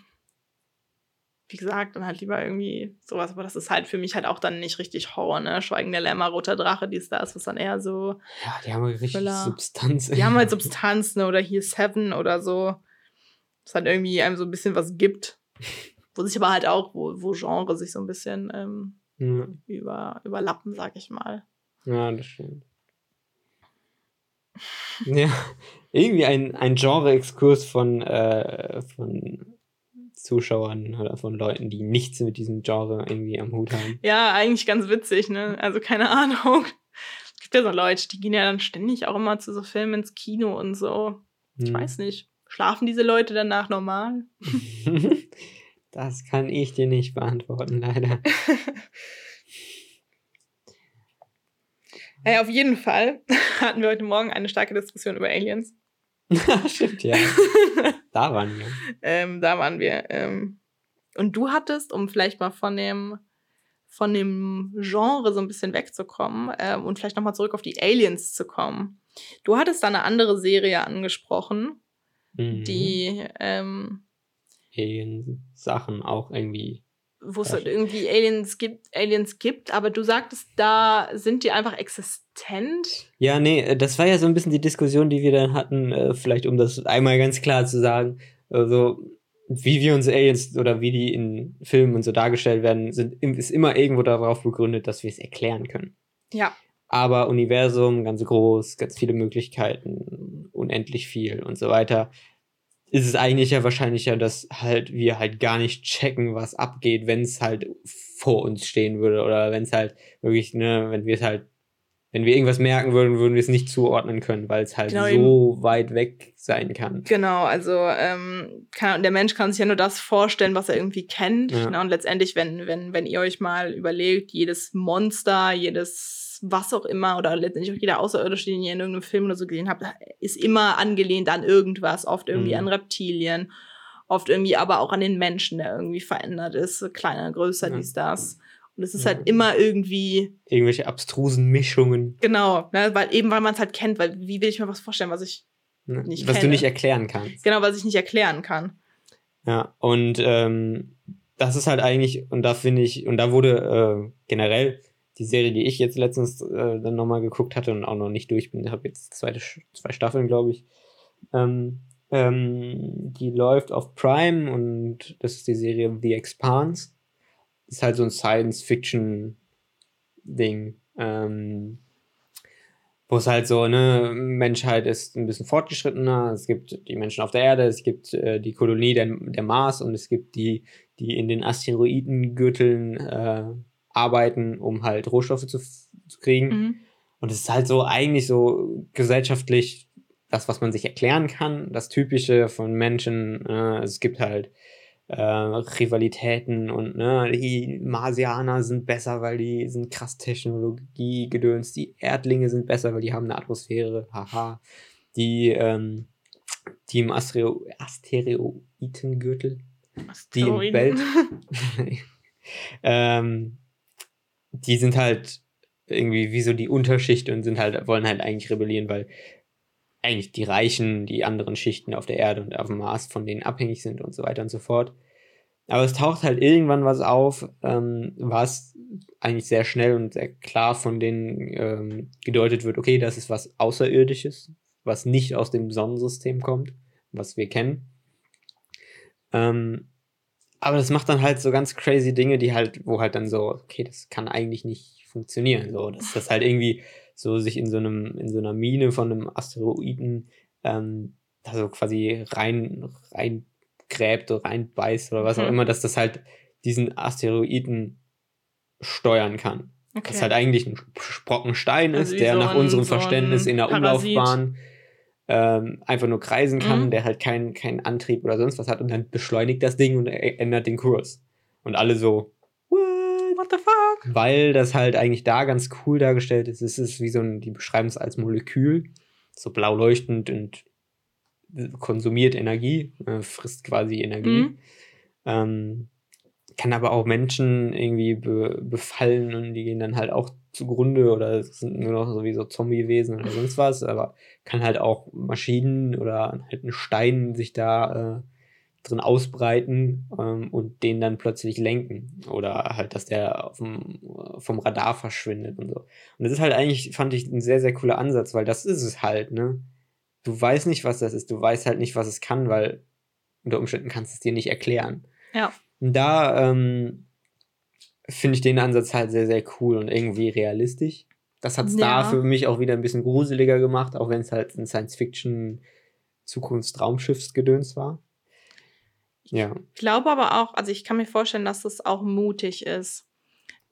wie gesagt, dann halt lieber irgendwie sowas, aber das ist halt für mich halt auch dann nicht richtig Horror, ne? Schweigen der Lämmer, roter Drache, dies, das, was dann eher so, Ja, die haben halt richtig Thriller. Substanz. die haben halt Substanz, ne? Oder hier Seven oder so. Das halt irgendwie einem so ein bisschen was gibt. Wo sich aber halt auch, wo, wo Genre sich so ein bisschen ähm, Ja, über, überlappen, sag ich mal. ja, das stimmt. Ja, irgendwie ein, ein Genre-Exkurs von, äh, von Zuschauern oder von Leuten, die nichts mit diesem Genre irgendwie am Hut haben. Ja, eigentlich ganz witzig, ne? Also keine Ahnung. Es gibt ja so Leute, die gehen ja dann ständig auch immer zu so Filmen ins Kino und so. Ich Hm. weiß nicht. Schlafen diese Leute danach normal? Das kann ich dir nicht beantworten, leider. Naja, auf jeden Fall hatten wir heute Morgen eine starke Diskussion über Aliens. Stimmt, ja. Da waren wir. Ähm, da waren wir. Ähm, und du hattest, um vielleicht mal von dem, von dem Genre so ein bisschen wegzukommen ähm, und vielleicht nochmal zurück auf die Aliens zu kommen. Du hattest da eine andere Serie angesprochen, Mhm. die, ähm, Alien-Sachen auch irgendwie. Wo es irgendwie Aliens gibt, Aliens gibt, aber du sagtest, da sind die einfach existent. Ja, nee, äh, das war ja so ein bisschen die Diskussion, die wir dann hatten, äh, vielleicht um das einmal ganz klar zu sagen. Also, wie wir uns Aliens oder wie die in Filmen und so dargestellt werden, sind, ist immer irgendwo darauf begründet, dass wir es erklären können. Ja. Aber Universum, ganz groß, ganz viele Möglichkeiten, unendlich viel und so weiter. Ist es eigentlich ja wahrscheinlicher, dass halt wir halt gar nicht checken, was abgeht, wenn es halt vor uns stehen würde oder wenn es halt wirklich, ne, wenn wir es halt, wenn wir irgendwas merken würden, würden wir es nicht zuordnen können, weil es halt Genau, so weit weg sein kann. Genau, also ähm, kann, der Mensch kann sich ja nur das vorstellen, was er irgendwie kennt. Ja. Ne? Und letztendlich, wenn, wenn, wenn ihr euch mal überlegt, jedes Monster, jedes was auch immer, oder letztendlich auch jeder Außerirdische, den ihr in irgendeinem Film oder so gesehen habt, ist immer angelehnt an irgendwas, oft irgendwie Mhm. an Reptilien, oft irgendwie aber auch an den Menschen, der irgendwie verändert ist, kleiner, größer, Ja. dies, das. Und es ist Ja. halt immer irgendwie Irgendwelche abstrusen Mischungen, Genau, ne, weil eben weil man es halt kennt, weil wie will ich mir was vorstellen, was ich ne, Nicht was du kenne. nicht erklären kannst. genau, was ich nicht erklären kann. Ja, und ähm, das ist halt eigentlich, und da finde ich, und da wurde äh, generell die Serie, die ich jetzt letztens äh, dann nochmal geguckt hatte und auch noch nicht durch bin, habe jetzt zweite, zwei Staffeln, glaube ich. Ähm, ähm, die läuft auf Prime und das ist die Serie The Expanse. Ist halt so ein Science-Fiction-Ding. Ähm, wo es halt so, ne, Menschheit ist ein bisschen fortgeschrittener. Es gibt die Menschen auf der Erde, es gibt äh, die Kolonie der, der Mars und es gibt die, die in den Asteroidengürteln äh, arbeiten, um halt Rohstoffe zu, zu kriegen. Mhm. Und es ist halt so eigentlich so gesellschaftlich das, was man sich erklären kann, das Typische von Menschen. Äh, es gibt halt äh, Rivalitäten und ne, die Marsianer sind besser, weil die sind krass Technologie gedöns. Die Erdlinge sind besser, weil die haben eine Atmosphäre. Haha. Die ähm, die im Astereo Asteroidengürtel, die im Welt, ähm, die sind halt irgendwie wie so die Unterschicht und sind halt, wollen halt eigentlich rebellieren, weil eigentlich die Reichen, die anderen Schichten auf der Erde und auf dem Mars von denen abhängig sind und so weiter und so fort. Aber es taucht halt irgendwann was auf, ähm, was eigentlich sehr schnell und sehr klar von denen ähm, gedeutet wird, okay, das ist was Außerirdisches, was nicht aus dem Sonnensystem kommt, was wir kennen. Ähm, aber das macht dann halt so ganz crazy Dinge, die halt, wo halt dann so, okay, das kann eigentlich nicht funktionieren. So, dass das halt irgendwie so sich in so einem, in so einer Mine von einem Asteroiden ähm, also quasi rein, rein gräbt oder reinbeißt oder was mhm. auch immer, dass das halt diesen Asteroiden steuern kann. Okay. Das halt eigentlich ein Sprocken Stein also ist, der so nach unserem so Verständnis in der Parasit. Umlaufbahn ähm, einfach nur kreisen kann, mhm. der halt keinen kein Antrieb oder sonst was hat und dann beschleunigt das Ding und ändert den Kurs. Und alle so, what, what the fuck? Weil das halt eigentlich da ganz cool dargestellt ist. Es ist wie so ein, die beschreiben es als Molekül, so blau leuchtend und konsumiert Energie, äh, frisst quasi Energie. Mhm. Ähm, kann aber auch Menschen irgendwie be befallen und die gehen dann halt auch zugrunde oder sind nur noch sowieso Zombiewesen oder sonst was, aber kann halt auch Maschinen oder halt ein Stein sich da äh, drin ausbreiten ähm, und den dann plötzlich lenken oder halt, dass der dem, vom Radar verschwindet und so. Und das ist halt eigentlich, fand ich, ein sehr, sehr cooler Ansatz, weil das ist es halt, ne? Du weißt nicht, was das ist, du weißt halt nicht, was es kann, weil unter Umständen kannst du es dir nicht erklären. Ja. Und da ähm, finde ich den Ansatz halt sehr, sehr cool und irgendwie realistisch. Das hat es ja. da für mich auch wieder ein bisschen gruseliger gemacht, auch wenn es halt ein Science-Fiction Zukunftsraumschiffsgedöns war. Ja. Ich glaube aber auch, also ich kann mir vorstellen, dass das auch mutig ist,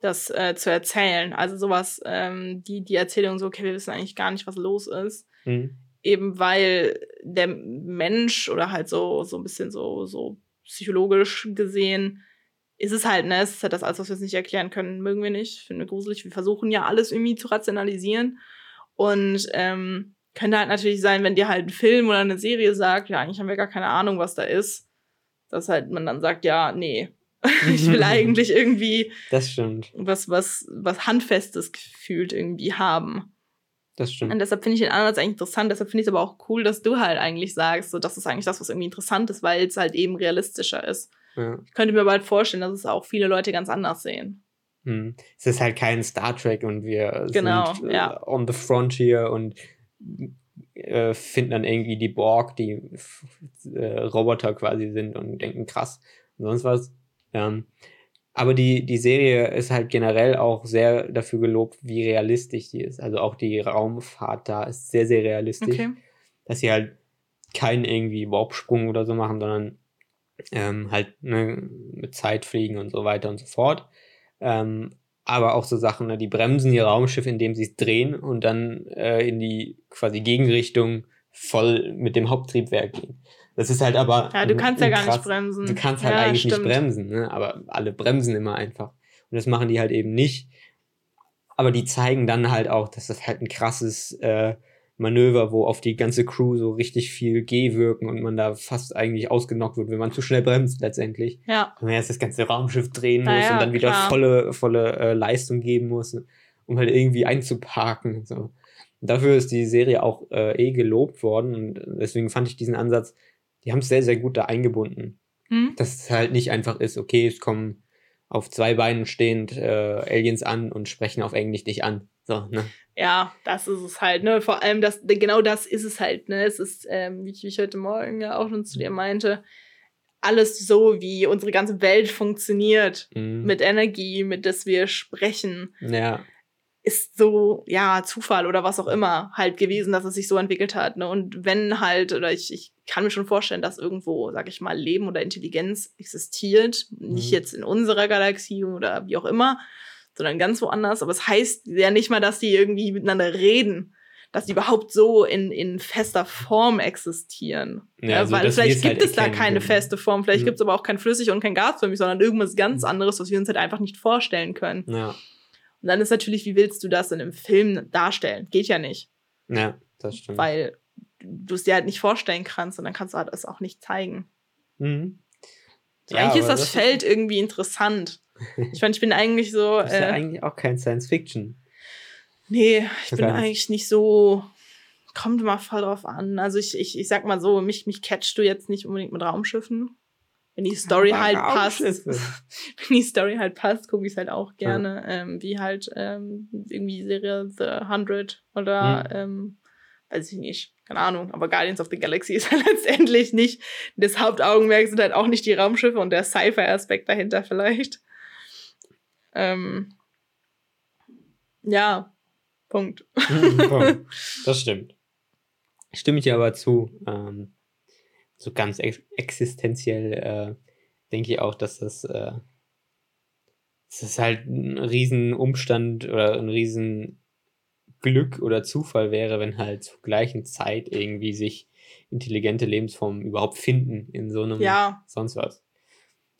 das äh, zu erzählen. Also sowas, ähm, die, die Erzählung so, okay, wir wissen eigentlich gar nicht, was los ist. Mhm. Eben weil der Mensch oder halt so, so ein bisschen so, so psychologisch gesehen ist es halt, ne? Es ist halt das alles, was wir uns nicht erklären können, mögen wir nicht, finden wir gruselig. Wir versuchen ja alles irgendwie zu rationalisieren. Und ähm, könnte halt natürlich sein, wenn dir halt ein Film oder eine Serie sagt, ja, eigentlich haben wir gar keine Ahnung, was da ist, dass halt man dann sagt, ja, nee, ich will eigentlich irgendwie das stimmt. was, was, was Handfestes gefühlt irgendwie haben. Das stimmt. Und deshalb finde ich den Ansatz eigentlich interessant. Deshalb finde ich es aber auch cool, dass du halt eigentlich sagst, so, das ist eigentlich das, was irgendwie interessant ist, weil es halt eben realistischer ist. Ja. Ich könnte mir bald vorstellen, dass es auch viele Leute ganz anders sehen. Hm. Es ist halt kein Star Trek und wir genau, sind äh, ja. on the frontier und äh, finden dann irgendwie die Borg, die äh, Roboter quasi sind und denken krass und sonst was. Ähm, aber die, die Serie ist halt generell auch sehr dafür gelobt, wie realistisch sie ist. Also auch die Raumfahrt da ist sehr, sehr realistisch. Okay. Dass sie halt keinen irgendwie Warpsprung oder so machen, sondern ähm, halt ne, mit Zeit fliegen und so weiter und so fort. Ähm, aber auch so Sachen, ne, die bremsen ihr Raumschiff, indem sie es drehen und dann äh, in die quasi Gegenrichtung voll mit dem Haupttriebwerk gehen. Das ist halt aber. Ja, du kannst ja gar krass, nicht bremsen. Du kannst halt ja, eigentlich stimmt. nicht bremsen, ne? aber alle bremsen immer einfach. Und das machen die halt eben nicht. Aber die zeigen dann halt auch, dass das halt ein krasses äh, Manöver, wo auf die ganze Crew so richtig viel G wirken und man da fast eigentlich ausgenockt wird, wenn man zu schnell bremst letztendlich. Ja. Wenn man erst das ganze Raumschiff drehen muss ja, und dann wieder klar. volle, volle äh, Leistung geben muss, um halt irgendwie einzuparken. So. Und dafür ist die Serie auch äh, eh gelobt worden und deswegen fand ich diesen Ansatz die haben es sehr, sehr gut da eingebunden. Mhm. Dass es halt nicht einfach ist, okay, es kommen auf zwei Beinen stehend äh, Aliens an und sprechen auf Englisch dich an. So, ne? Ja, das ist es halt, ne? Vor allem das, genau das ist es halt, ne? Es ist, ähm, wie, wie ich heute Morgen ja auch schon zu dir meinte, alles so, wie unsere ganze Welt funktioniert. Mhm. Mit Energie, mit dass wir sprechen. Ja ist so, ja, Zufall oder was auch immer halt gewesen, dass es sich so entwickelt hat. Ne? Und wenn halt, oder ich, ich kann mir schon vorstellen, dass irgendwo, sag ich mal, Leben oder Intelligenz existiert. Mhm. Nicht jetzt in unserer Galaxie oder wie auch immer, sondern ganz woanders. Aber es das heißt ja nicht mal, dass die irgendwie miteinander reden. Dass die überhaupt so in, in fester Form existieren. Ja, also weil vielleicht gibt halt es da keine feste Form, vielleicht mhm. gibt es aber auch kein Flüssig und kein Gas für mich, sondern irgendwas ganz anderes, was wir uns halt einfach nicht vorstellen können. Ja. Und dann ist natürlich, wie willst du das in einem Film darstellen? Geht ja nicht. Ja, das stimmt. Weil du es dir halt nicht vorstellen kannst und dann kannst du halt es auch nicht zeigen. Mhm. So, eigentlich ist das, Feld irgendwie interessant. Ich meine, ich bin eigentlich so. Das ist ja Äh, eigentlich auch kein Science Fiction. nee, ich bin Gar nicht. eigentlich nicht so. Kommt immer voll drauf an. Also ich, ich, ich sag mal so, mich, mich catchst du jetzt nicht unbedingt mit Raumschiffen. Wenn die Story Aber halt passt, wenn die Story halt passt, gucke ich es halt auch gerne. Ähm, wie halt ähm, irgendwie Serie The 100 oder Mhm. ähm, weiß ich nicht, keine Ahnung. Aber Guardians of the Galaxy ist halt letztendlich nicht. Das Hauptaugenmerk sind halt auch nicht die Raumschiffe und der Sci-Fi-Aspekt dahinter vielleicht. Ähm, ja, Punkt. Komm, das stimmt. Stimme ich dir aber zu. Ähm, so ganz ex existenziell äh, denke ich auch, dass das, äh, das halt ein riesen Umstand oder ein riesen Glück oder Zufall wäre, wenn halt zur gleichen Zeit irgendwie sich intelligente Lebensformen überhaupt finden in so einem Ja, sonst was.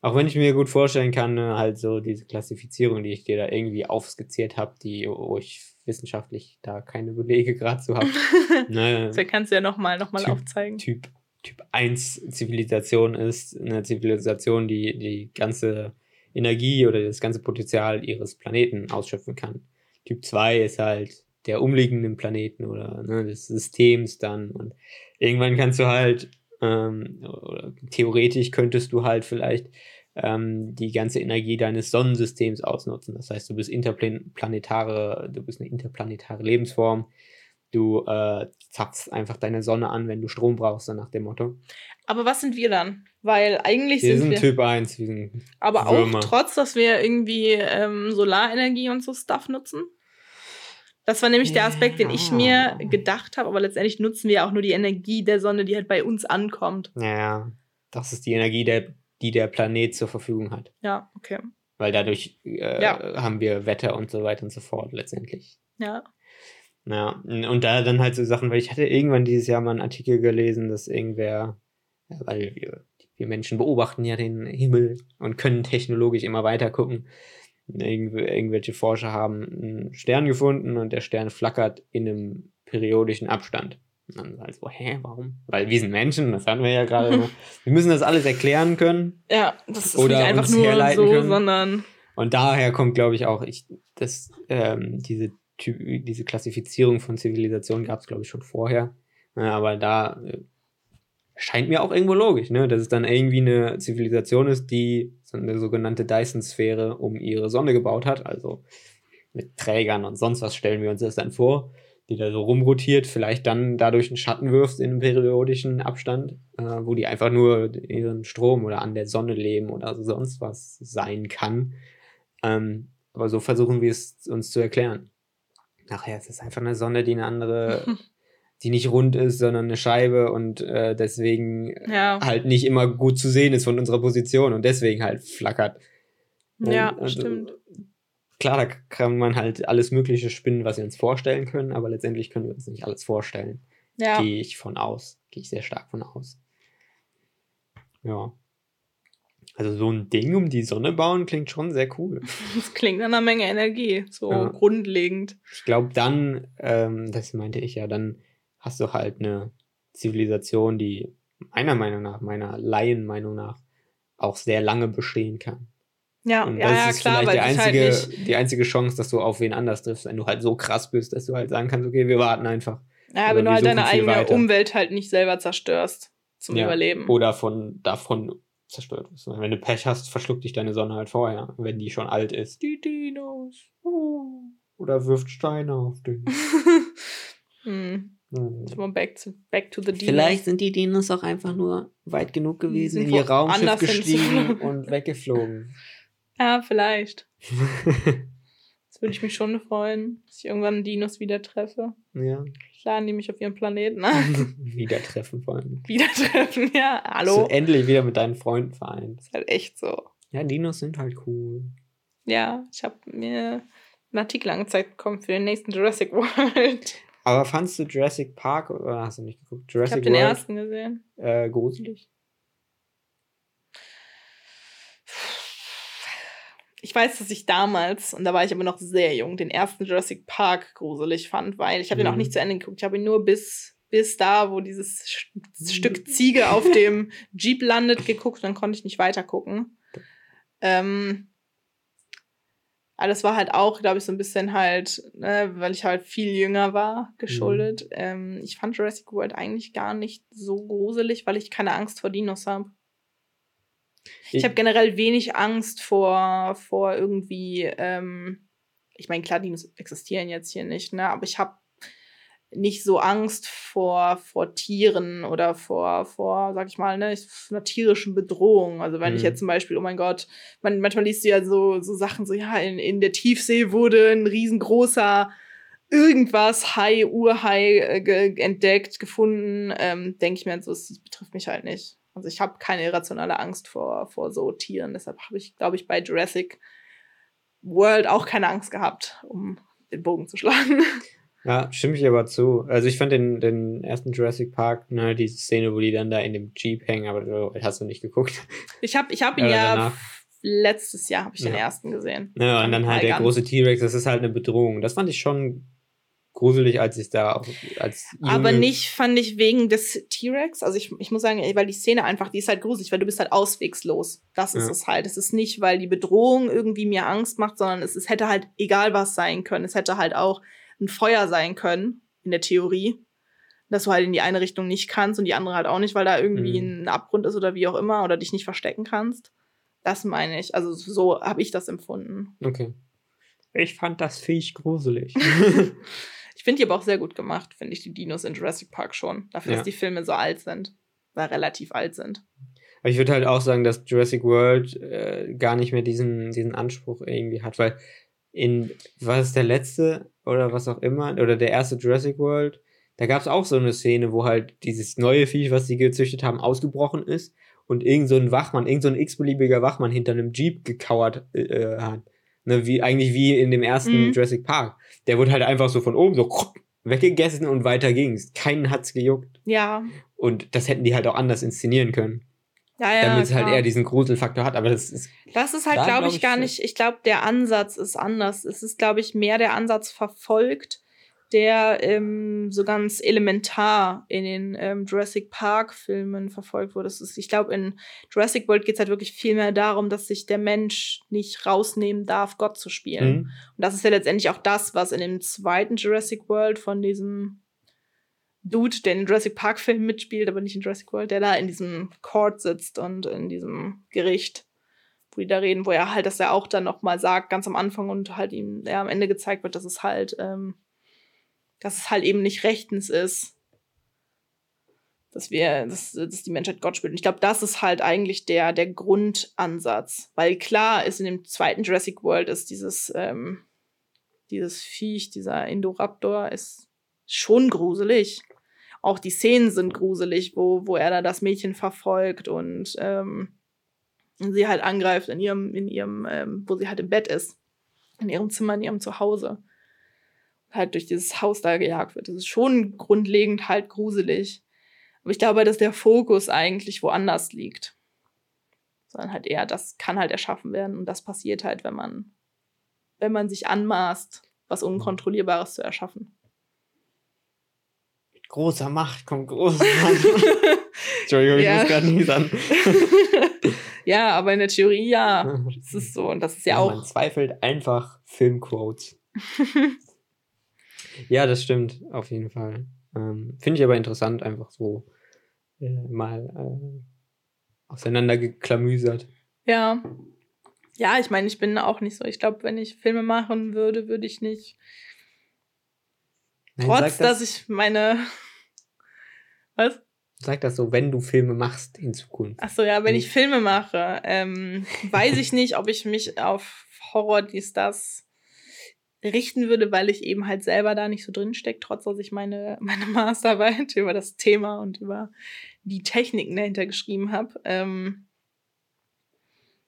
Auch wenn ich mir gut vorstellen kann, ne, halt so diese Klassifizierung, die ich dir da irgendwie aufskizziert habe, die, wo ich wissenschaftlich da keine Belege gerade zu habe. ne, das kannst du ja nochmal noch mal Typ- aufzeigen. Typ, typ 1 Zivilisation ist eine Zivilisation, die die ganze Energie oder das ganze Potenzial ihres Planeten ausschöpfen kann. Typ 2 ist halt der umliegenden Planeten oder ne, des Systems dann. Und irgendwann kannst du halt, ähm, oder theoretisch könntest du halt vielleicht ähm, die ganze Energie deines Sonnensystems ausnutzen. Das heißt, du bist interplanetare, du bist eine interplanetare Lebensform. Du äh, zapfst einfach deine Sonne an, wenn du Strom brauchst, so nach dem Motto. Aber was sind wir dann? Weil eigentlich Wir sind sind wir. Typ 1, wir sind aber Würmer. auch trotz, dass wir irgendwie ähm, Solarenergie und so Stuff nutzen. Das war nämlich der Aspekt, den ich mir Ja. gedacht habe, aber letztendlich nutzen wir auch nur die Energie der Sonne, die halt bei uns ankommt. Naja, das ist die Energie, der, die der Planet zur Verfügung hat. Ja, okay. Weil dadurch äh, Ja. haben wir Wetter und so weiter und so fort letztendlich. Ja. Ja, und da dann halt so Sachen, weil ich hatte irgendwann dieses Jahr mal einen Artikel gelesen, dass irgendwer, weil wir, wir Menschen beobachten ja den Himmel und können technologisch immer weiter gucken. Irgendw irgendwelche Forscher haben einen Stern gefunden und der Stern flackert in einem periodischen Abstand. Und dann halt so, hä, warum? Weil wir sind Menschen, das hatten wir ja gerade. immer. wir müssen das alles erklären können. Ja, das ist nicht einfach nur so, können. sondern Und daher kommt, glaube ich, auch, ich, das, ähm, diese, diese Klassifizierung von Zivilisation gab es, glaube ich, schon vorher. Ja, aber da äh, scheint mir auch irgendwo logisch, ne? dass es dann irgendwie eine Zivilisation ist, die so eine sogenannte Dyson-Sphäre um ihre Sonne gebaut hat. Also mit Trägern und sonst was stellen wir uns das dann vor, die da so rumrotiert, vielleicht dann dadurch einen Schatten wirft in einem periodischen Abstand, äh, wo die einfach nur ihren Strom oder an der Sonne leben oder sonst was sein kann. Ähm, aber so versuchen wir es uns zu erklären. Nachher ist es einfach eine Sonne, die eine andere, die nicht rund ist, sondern eine Scheibe und äh, deswegen ja, halt nicht immer gut zu sehen ist von unserer Position und deswegen halt flackert. ja, Und, also, stimmt. Klar, da kann man halt alles Mögliche spinnen, was wir uns vorstellen können, aber letztendlich können wir uns nicht alles vorstellen. Ja, Gehe ich von aus. Gehe ich sehr stark von aus. Ja. Also so ein Ding um die Sonne bauen klingt schon sehr cool. das klingt nach einer Menge Energie, so Ja. grundlegend. Ich glaube dann, ähm, das meinte ich ja, dann hast du halt eine Zivilisation, die meiner Meinung nach, meiner Laienmeinung nach, auch sehr lange bestehen kann. Ja, Und ja, das ja, ist klar, vielleicht weil die halt einzige, nicht. die einzige Chance, dass du auf wen anders triffst, wenn du halt so krass bist, dass du halt sagen kannst, okay, wir warten einfach. Ja, oder wenn du halt deine eigene weiter. Umwelt halt nicht selber zerstörst zum Ja, Überleben. Oder von davon zerstört wirst. Wenn du Pech hast, verschluckt dich deine Sonne halt vorher, wenn die schon alt ist. Die Dinos. Oh. Oder wirft Steine auf dich. hm. Hm. Back to, back to the Dinos. Vielleicht sind die Dinos auch einfach nur weit genug gewesen, Sind in ihr Raumschiff gestiegen und weggeflogen. Ja, vielleicht. Das würde ich mich schon freuen, dass ich irgendwann Dinos wieder treffe. ja. Laden die mich auf ihrem Planeten ein. wieder treffen wollen. wieder treffen, ja. Hallo. So endlich wieder mit deinen Freunden vereint. ist halt echt so. Ja, Dinos sind halt cool. Ja, ich habe mir einen Artikel angezeigt bekommen für den nächsten Jurassic World. Aber fandst du Jurassic Park oder hast du nicht geguckt? Ich Jurassic habe den ersten gesehen. äh, gruselig? Ich weiß, dass ich damals, und da war ich aber noch sehr jung, den ersten Jurassic Park gruselig fand, weil ich habe den auch Mhm. nicht zu Ende geguckt. Ich habe ihn nur bis bis da, wo dieses St Stück Ziege auf dem Jeep landet, geguckt. Dann konnte ich nicht weiter gucken. Ähm, aber das war halt auch, glaube ich, so ein bisschen halt, ne, weil ich halt viel jünger war, geschuldet. Mhm. Ähm, ich fand Jurassic World eigentlich gar nicht so gruselig, weil ich keine Angst vor Dinos habe. Ich, ich habe generell wenig Angst vor, vor irgendwie, ähm, ich meine, klar, Dinos existieren jetzt hier nicht, ne? Aber ich habe nicht so Angst vor, vor Tieren oder vor, vor, sag ich mal, ne, einer tierischen Bedrohung. Also wenn mhm. ich jetzt zum Beispiel, oh mein Gott, man, manchmal liest du ja so, so Sachen, so ja, in, in der Tiefsee wurde ein riesengroßer irgendwas Hai, Urhai äh, entdeckt, gefunden, ähm, denke ich mir, so, das betrifft mich halt nicht. Also ich habe keine irrationale Angst vor, vor so Tieren. Deshalb habe ich, glaube ich, bei Jurassic World auch keine Angst gehabt, um den Bogen zu schlagen. Ja, stimme ich aber zu. Also ich fand den, den ersten Jurassic Park, ne, die Szene, wo die dann da in dem Jeep hängen, aber du hast du nicht geguckt. Ich habe ich hab ihn ja danach. letztes Jahr habe ich ja. den ersten gesehen. Ja, und dann halt der große T-Rex, das ist halt eine Bedrohung. Das fand ich schon gruselig, als ich da auch als Junge Aber nicht fand ich wegen des T-Rex. Also ich, ich muss sagen, weil die Szene einfach, die ist halt gruselig, weil du bist halt auswegslos. Das ist ja. es halt. Es ist nicht, weil die Bedrohung irgendwie mir Angst macht, sondern es, es hätte halt egal was sein können. Es hätte halt auch ein Feuer sein können, in der Theorie. Dass du halt in die eine Richtung nicht kannst und die andere halt auch nicht, weil da irgendwie mhm. ein Abgrund ist oder wie auch immer oder dich nicht verstecken kannst. Das meine ich. Also so habe ich das empfunden. Okay. Ich fand das Viech gruselig. finde die aber auch sehr gut gemacht, finde ich, die Dinos in Jurassic Park schon. Dafür, ja. dass die Filme so alt sind. Oder relativ alt sind. Aber ich würde halt auch sagen, dass Jurassic World äh, gar nicht mehr diesen, diesen Anspruch irgendwie hat, weil in, was ist der letzte oder was auch immer, oder der erste Jurassic World, da gab es auch so eine Szene, wo halt dieses neue Viech, was sie gezüchtet haben, ausgebrochen ist und irgend so ein Wachmann, irgend so ein x-beliebiger Wachmann hinter einem Jeep gekauert äh, äh, hat. Ne, wie, eigentlich wie in dem ersten mhm. Jurassic Park. Der wurde halt einfach so von oben so weggegessen und weiter ging's. Keinen hat's gejuckt. Ja. Und das hätten die halt auch anders inszenieren können. Ja, ja, damit es halt eher diesen Gruselfaktor hat, aber das ist. Das ist halt, glaube ich, gar nicht. Ich glaube, der Ansatz ist anders. Es ist, glaube ich, mehr der Ansatz verfolgt, der ähm, so ganz elementar in den ähm, Jurassic Park-Filmen verfolgt wurde. Das ist, ich glaube, in Jurassic World geht es halt wirklich viel mehr darum, dass sich der Mensch nicht rausnehmen darf, Gott zu spielen. Mhm. Und das ist ja letztendlich auch das, was in dem zweiten Jurassic World von diesem Dude, der in den Jurassic Park Film mitspielt, aber nicht in Jurassic World, der da in diesem Court sitzt und in diesem Gericht, wo die da reden, wo er halt, dass er auch dann noch mal sagt, ganz am Anfang und halt ihm ja, am Ende gezeigt wird, dass es halt, ähm, dass es halt eben nicht rechtens ist, dass wir, dass, dass die Menschheit Gott spielt. Und ich glaube, das ist halt eigentlich der, der Grundansatz. Weil klar ist in dem zweiten Jurassic World ist dieses, ähm, dieses Viech, dieser Indoraptor, ist schon gruselig auch die Szenen sind gruselig, wo, wo er da das Mädchen verfolgt und ähm, sie halt angreift in ihrem, in ihrem, ähm, wo sie halt im Bett ist. In ihrem Zimmer, in ihrem Zuhause. Halt durch dieses Haus da gejagt wird. Das ist schon grundlegend halt gruselig. Aber ich glaube, dass der Fokus eigentlich woanders liegt. Sondern halt eher, das kann halt erschaffen werden. Und das passiert halt, wenn man, wenn man sich anmaßt, was Unkontrollierbares zu erschaffen großer Macht kommt große Macht. Entschuldigung, ja. ich muss gerade nicht an. ja, aber in der Theorie ja. Das ist so. Und das ist ja, ja auch. Man zweifelt einfach Filmquotes. Ja, das stimmt, auf jeden Fall. Ähm, Finde ich aber interessant, einfach so äh, mal äh, auseinandergeklamüsert. Ja. Ja, ich meine, ich bin auch nicht so. Ich glaube, wenn ich Filme machen würde, würde ich nicht Nein, Trotz, das, dass ich meine. Was? Sag das so, wenn du Filme machst in Zukunft. Ach so, ja, wenn ich Filme mache, ähm, weiß ich nicht, ob ich mich auf Horror dies, das richten würde, weil ich eben halt selber da nicht so drin stecke, trotz dass ich meine, meine Masterarbeit über das Thema und über die Techniken dahinter geschrieben habe. Ähm,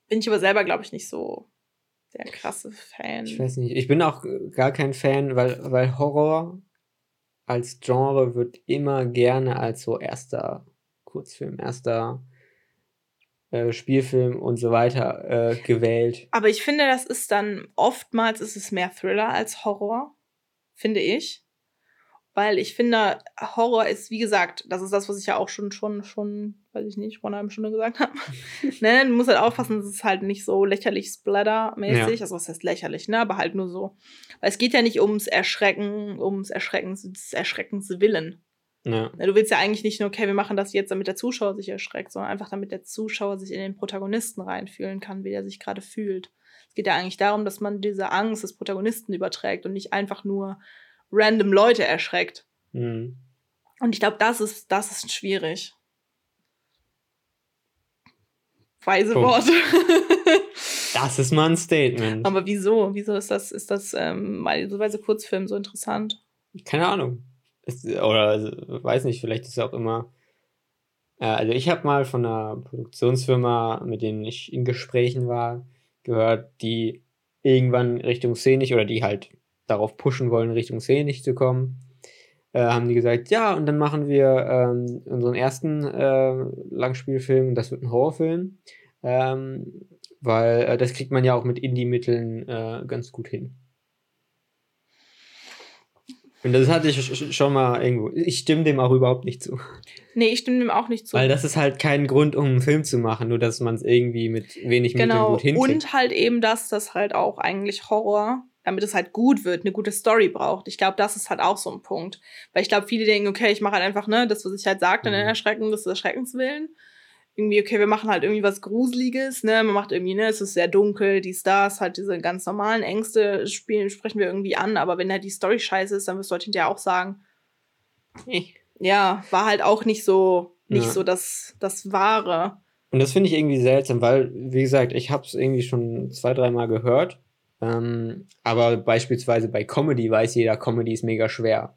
bin ich aber selber, glaube ich, nicht so der krasse Fan. Ich weiß nicht. Ich bin auch gar kein Fan, weil, weil Horror als Genre wird immer gerne als so erster Kurzfilm, erster äh, Spielfilm und so weiter äh, gewählt. Aber ich finde, das ist dann oftmals ist es mehr Thriller als Horror, finde ich. weil ich finde, Horror ist, wie gesagt, das ist das, was ich ja auch schon, schon, schon, weiß ich nicht, vor einer halben Stunde gesagt habe. ne, du musst halt aufpassen, dass es halt nicht so lächerlich Splatter-mäßig, ja. also was heißt lächerlich, ne, aber halt nur so. Weil es geht ja nicht ums Erschrecken, ums Erschreckens Willen. Ja. Du willst ja eigentlich nicht nur, okay, wir machen das jetzt, damit der Zuschauer sich erschreckt, sondern einfach damit der Zuschauer sich in den Protagonisten reinfühlen kann, wie er sich gerade fühlt. Es geht ja eigentlich darum, dass man diese Angst des Protagonisten überträgt und nicht einfach nur random Leute erschreckt. Mhm. Und ich glaube, das ist, das ist schwierig. Weise Punkt. Worte. das ist mal ein Statement. Aber wieso? Wieso ist das, ist das ähm, so Weise Kurzfilm so interessant? Keine Ahnung. Ist, oder also, weiß nicht, vielleicht ist es auch immer. Äh, also ich habe mal von einer Produktionsfirma, mit denen ich in Gesprächen war, gehört, die irgendwann Richtung Szenisch oder die halt darauf pushen wollen, Richtung Szenisch zu kommen, äh, haben die gesagt, ja, und dann machen wir ähm, unseren ersten äh, Langspielfilm, das wird ein Horrorfilm, ähm, weil äh, das kriegt man ja auch mit Indie-Mitteln äh, ganz gut hin. Und das hatte ich schon mal irgendwo. Ich stimme dem auch überhaupt nicht zu. Nee, ich stimme dem auch nicht zu. Weil das ist halt kein Grund, um einen Film zu machen, nur dass man es irgendwie mit wenig genau. Mitteln gut hinkriegt. Und halt eben, dass das halt auch eigentlich Horror, damit es halt gut wird, eine gute Story braucht. Ich glaube, das ist halt auch so ein Punkt. Weil ich glaube, viele denken, okay, ich mache halt einfach, ne, das, was ich halt sagte, mhm. in Erschrecken, das ist Erschreckenswillen irgendwie, okay, wir machen halt irgendwie was Gruseliges, ne? Man macht irgendwie, ne, es ist sehr dunkel, die Stars, halt diese ganz normalen Ängste spielen, sprechen wir irgendwie an, aber wenn halt die Story scheiße ist, dann wirst du halt hinterher auch sagen, nee. ja, war halt auch nicht so, nicht ja. so das, das Wahre. Und das finde ich irgendwie seltsam, weil, wie gesagt, ich habe es irgendwie schon zwei, dreimal gehört. Ähm, aber beispielsweise bei Comedy weiß jeder, Comedy ist mega schwer.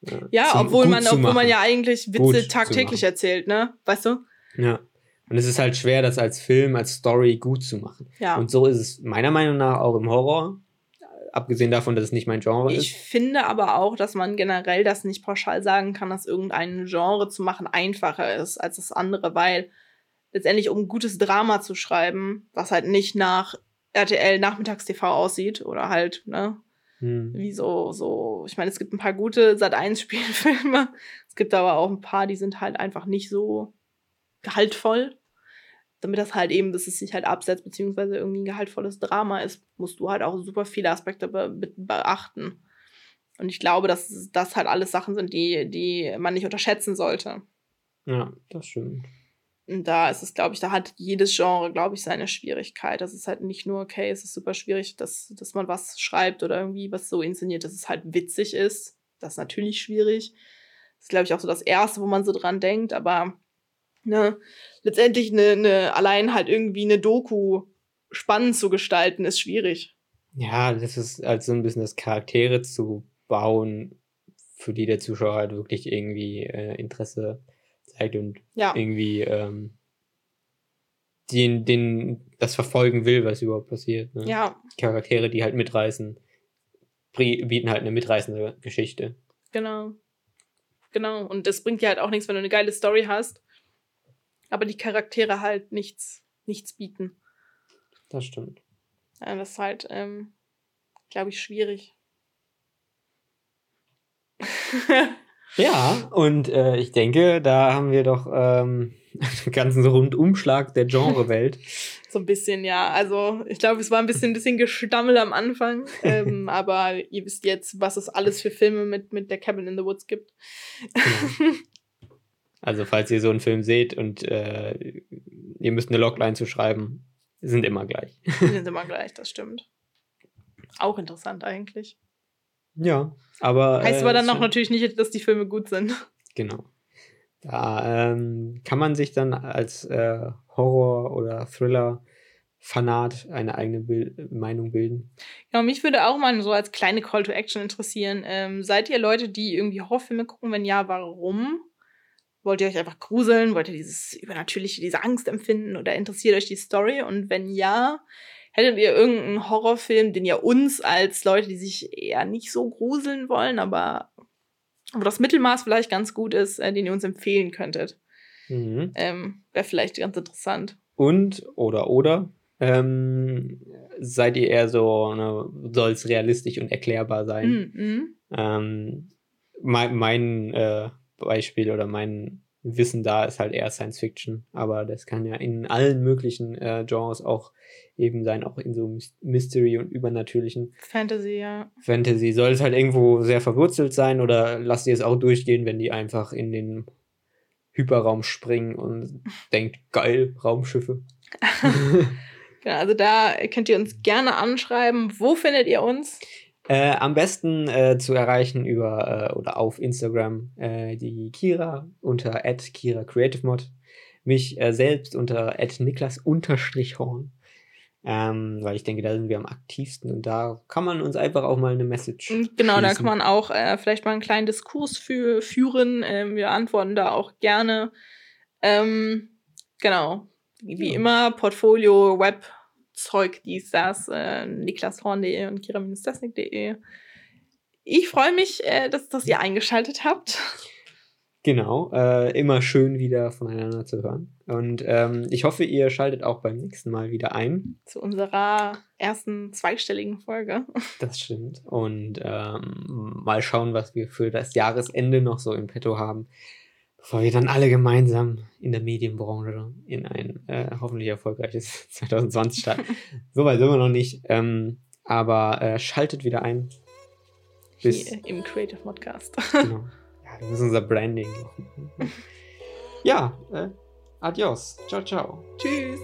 Ja, ja obwohl man, obwohl man ja eigentlich Witze tagtäglich erzählt, ne? Weißt du? Ja. Und es ist halt schwer, das als Film, als Story gut zu machen. Ja. Und so ist es meiner Meinung nach auch im Horror. Abgesehen davon, dass es nicht mein Genre ich ist. Ich finde aber auch, dass man generell das nicht pauschal sagen kann, dass irgendein Genre zu machen einfacher ist als das andere, weil letztendlich, um gutes Drama zu schreiben, was halt nicht nach RTL Nachmittagstv aussieht oder halt, ne, hm. wie so, so, ich meine, es gibt ein paar gute Sat1-Spielfilme, es gibt aber auch ein paar, die sind halt einfach nicht so gehaltvoll. Damit das halt eben, dass es sich halt absetzt, beziehungsweise irgendwie ein gehaltvolles Drama ist, musst du halt auch super viele Aspekte be beachten. Und ich glaube, dass das halt alles Sachen sind, die, die man nicht unterschätzen sollte. Ja, das stimmt. Und da ist es, glaube ich, da hat jedes Genre, glaube ich, seine Schwierigkeit. Das ist halt nicht nur, okay, es ist super schwierig, dass, dass man was schreibt oder irgendwie was so inszeniert, dass es halt witzig ist. Das ist natürlich schwierig. Das ist, glaube ich, auch so das Erste, wo man so dran denkt. Aber ne, letztendlich eine, eine, allein halt irgendwie eine Doku spannend zu gestalten, ist schwierig. Ja, das ist halt so ein bisschen das Charaktere zu bauen, für die der Zuschauer halt wirklich irgendwie äh, Interesse zeigt und ja. irgendwie ähm, den, den, das verfolgen will, was überhaupt passiert. Ne? Ja. Charaktere, die halt mitreißen, bieten halt eine mitreißende Geschichte. Genau. Genau. Und das bringt dir halt auch nichts, wenn du eine geile Story hast aber die Charaktere halt nichts, nichts bieten. Das stimmt. Ja, das ist halt, ähm, glaube ich, schwierig. ja, und äh, ich denke, da haben wir doch ähm, einen ganzen Rundumschlag der Genrewelt. so ein bisschen, ja. Also ich glaube, es war ein bisschen, ein bisschen Gestammel am Anfang, ähm, aber ihr wisst jetzt, was es alles für Filme mit, mit der Cabin in the Woods gibt. Genau. Also falls ihr so einen Film seht und äh, ihr müsst eine Logline zu schreiben, sind immer gleich. Die sind immer gleich, das stimmt. Auch interessant eigentlich. Ja, aber. Heißt aber dann äh, auch natürlich nicht, dass die Filme gut sind. Genau. Da ähm, kann man sich dann als äh, Horror- oder Thriller-Fanat eine eigene Bild Meinung bilden. Ja, mich würde auch mal so als kleine Call to Action interessieren. Ähm, seid ihr Leute, die irgendwie Horrorfilme gucken? Wenn ja, warum? Wollt ihr euch einfach gruseln? Wollt ihr dieses übernatürliche, diese Angst empfinden oder interessiert euch die Story? Und wenn ja, hättet ihr irgendeinen Horrorfilm, den ihr uns als Leute, die sich eher nicht so gruseln wollen, aber wo das Mittelmaß vielleicht ganz gut ist, äh, den ihr uns empfehlen könntet? Mhm. Ähm, Wäre vielleicht ganz interessant. Und, oder, oder, ähm, seid ihr eher so, ne, soll es realistisch und erklärbar sein? Mhm. Ähm, mein, mein äh, Beispiel oder mein Wissen da ist halt eher Science Fiction, aber das kann ja in allen möglichen äh, Genres auch eben sein, auch in so Mystery und übernatürlichen Fantasy, ja. Fantasy soll es halt irgendwo sehr verwurzelt sein oder lasst ihr es auch durchgehen, wenn die einfach in den Hyperraum springen und denkt, geil, Raumschiffe. genau, also da könnt ihr uns gerne anschreiben. Wo findet ihr uns? Äh, am besten äh, zu erreichen über äh, oder auf Instagram äh, die Kira unter Kira Creative Mod, mich äh, selbst unter Niklas-Horn. Ähm, weil ich denke, da sind wir am aktivsten und da kann man uns einfach auch mal eine Message. Genau, schließen. da kann man auch äh, vielleicht mal einen kleinen Diskurs für, führen. Ähm, wir antworten da auch gerne. Ähm, genau. Wie ja. immer, Portfolio, Web, Zeug, dies, das, äh, niklashorn.de und kira-tasnik.de. Ich freue mich, äh, dass, dass ihr eingeschaltet habt. Genau, äh, immer schön wieder voneinander zu hören. Und ähm, ich hoffe, ihr schaltet auch beim nächsten Mal wieder ein. Zu unserer ersten zweistelligen Folge. Das stimmt. Und ähm, mal schauen, was wir für das Jahresende noch so im Petto haben bevor wir dann alle gemeinsam in der Medienbranche in ein äh, hoffentlich erfolgreiches 2020 starten. Soweit sind wir noch nicht. Ähm, aber äh, schaltet wieder ein. Bis Hier im Creative Podcast. genau. Ja, wir müssen unser Branding machen. ja, äh, adios. Ciao, ciao. Tschüss.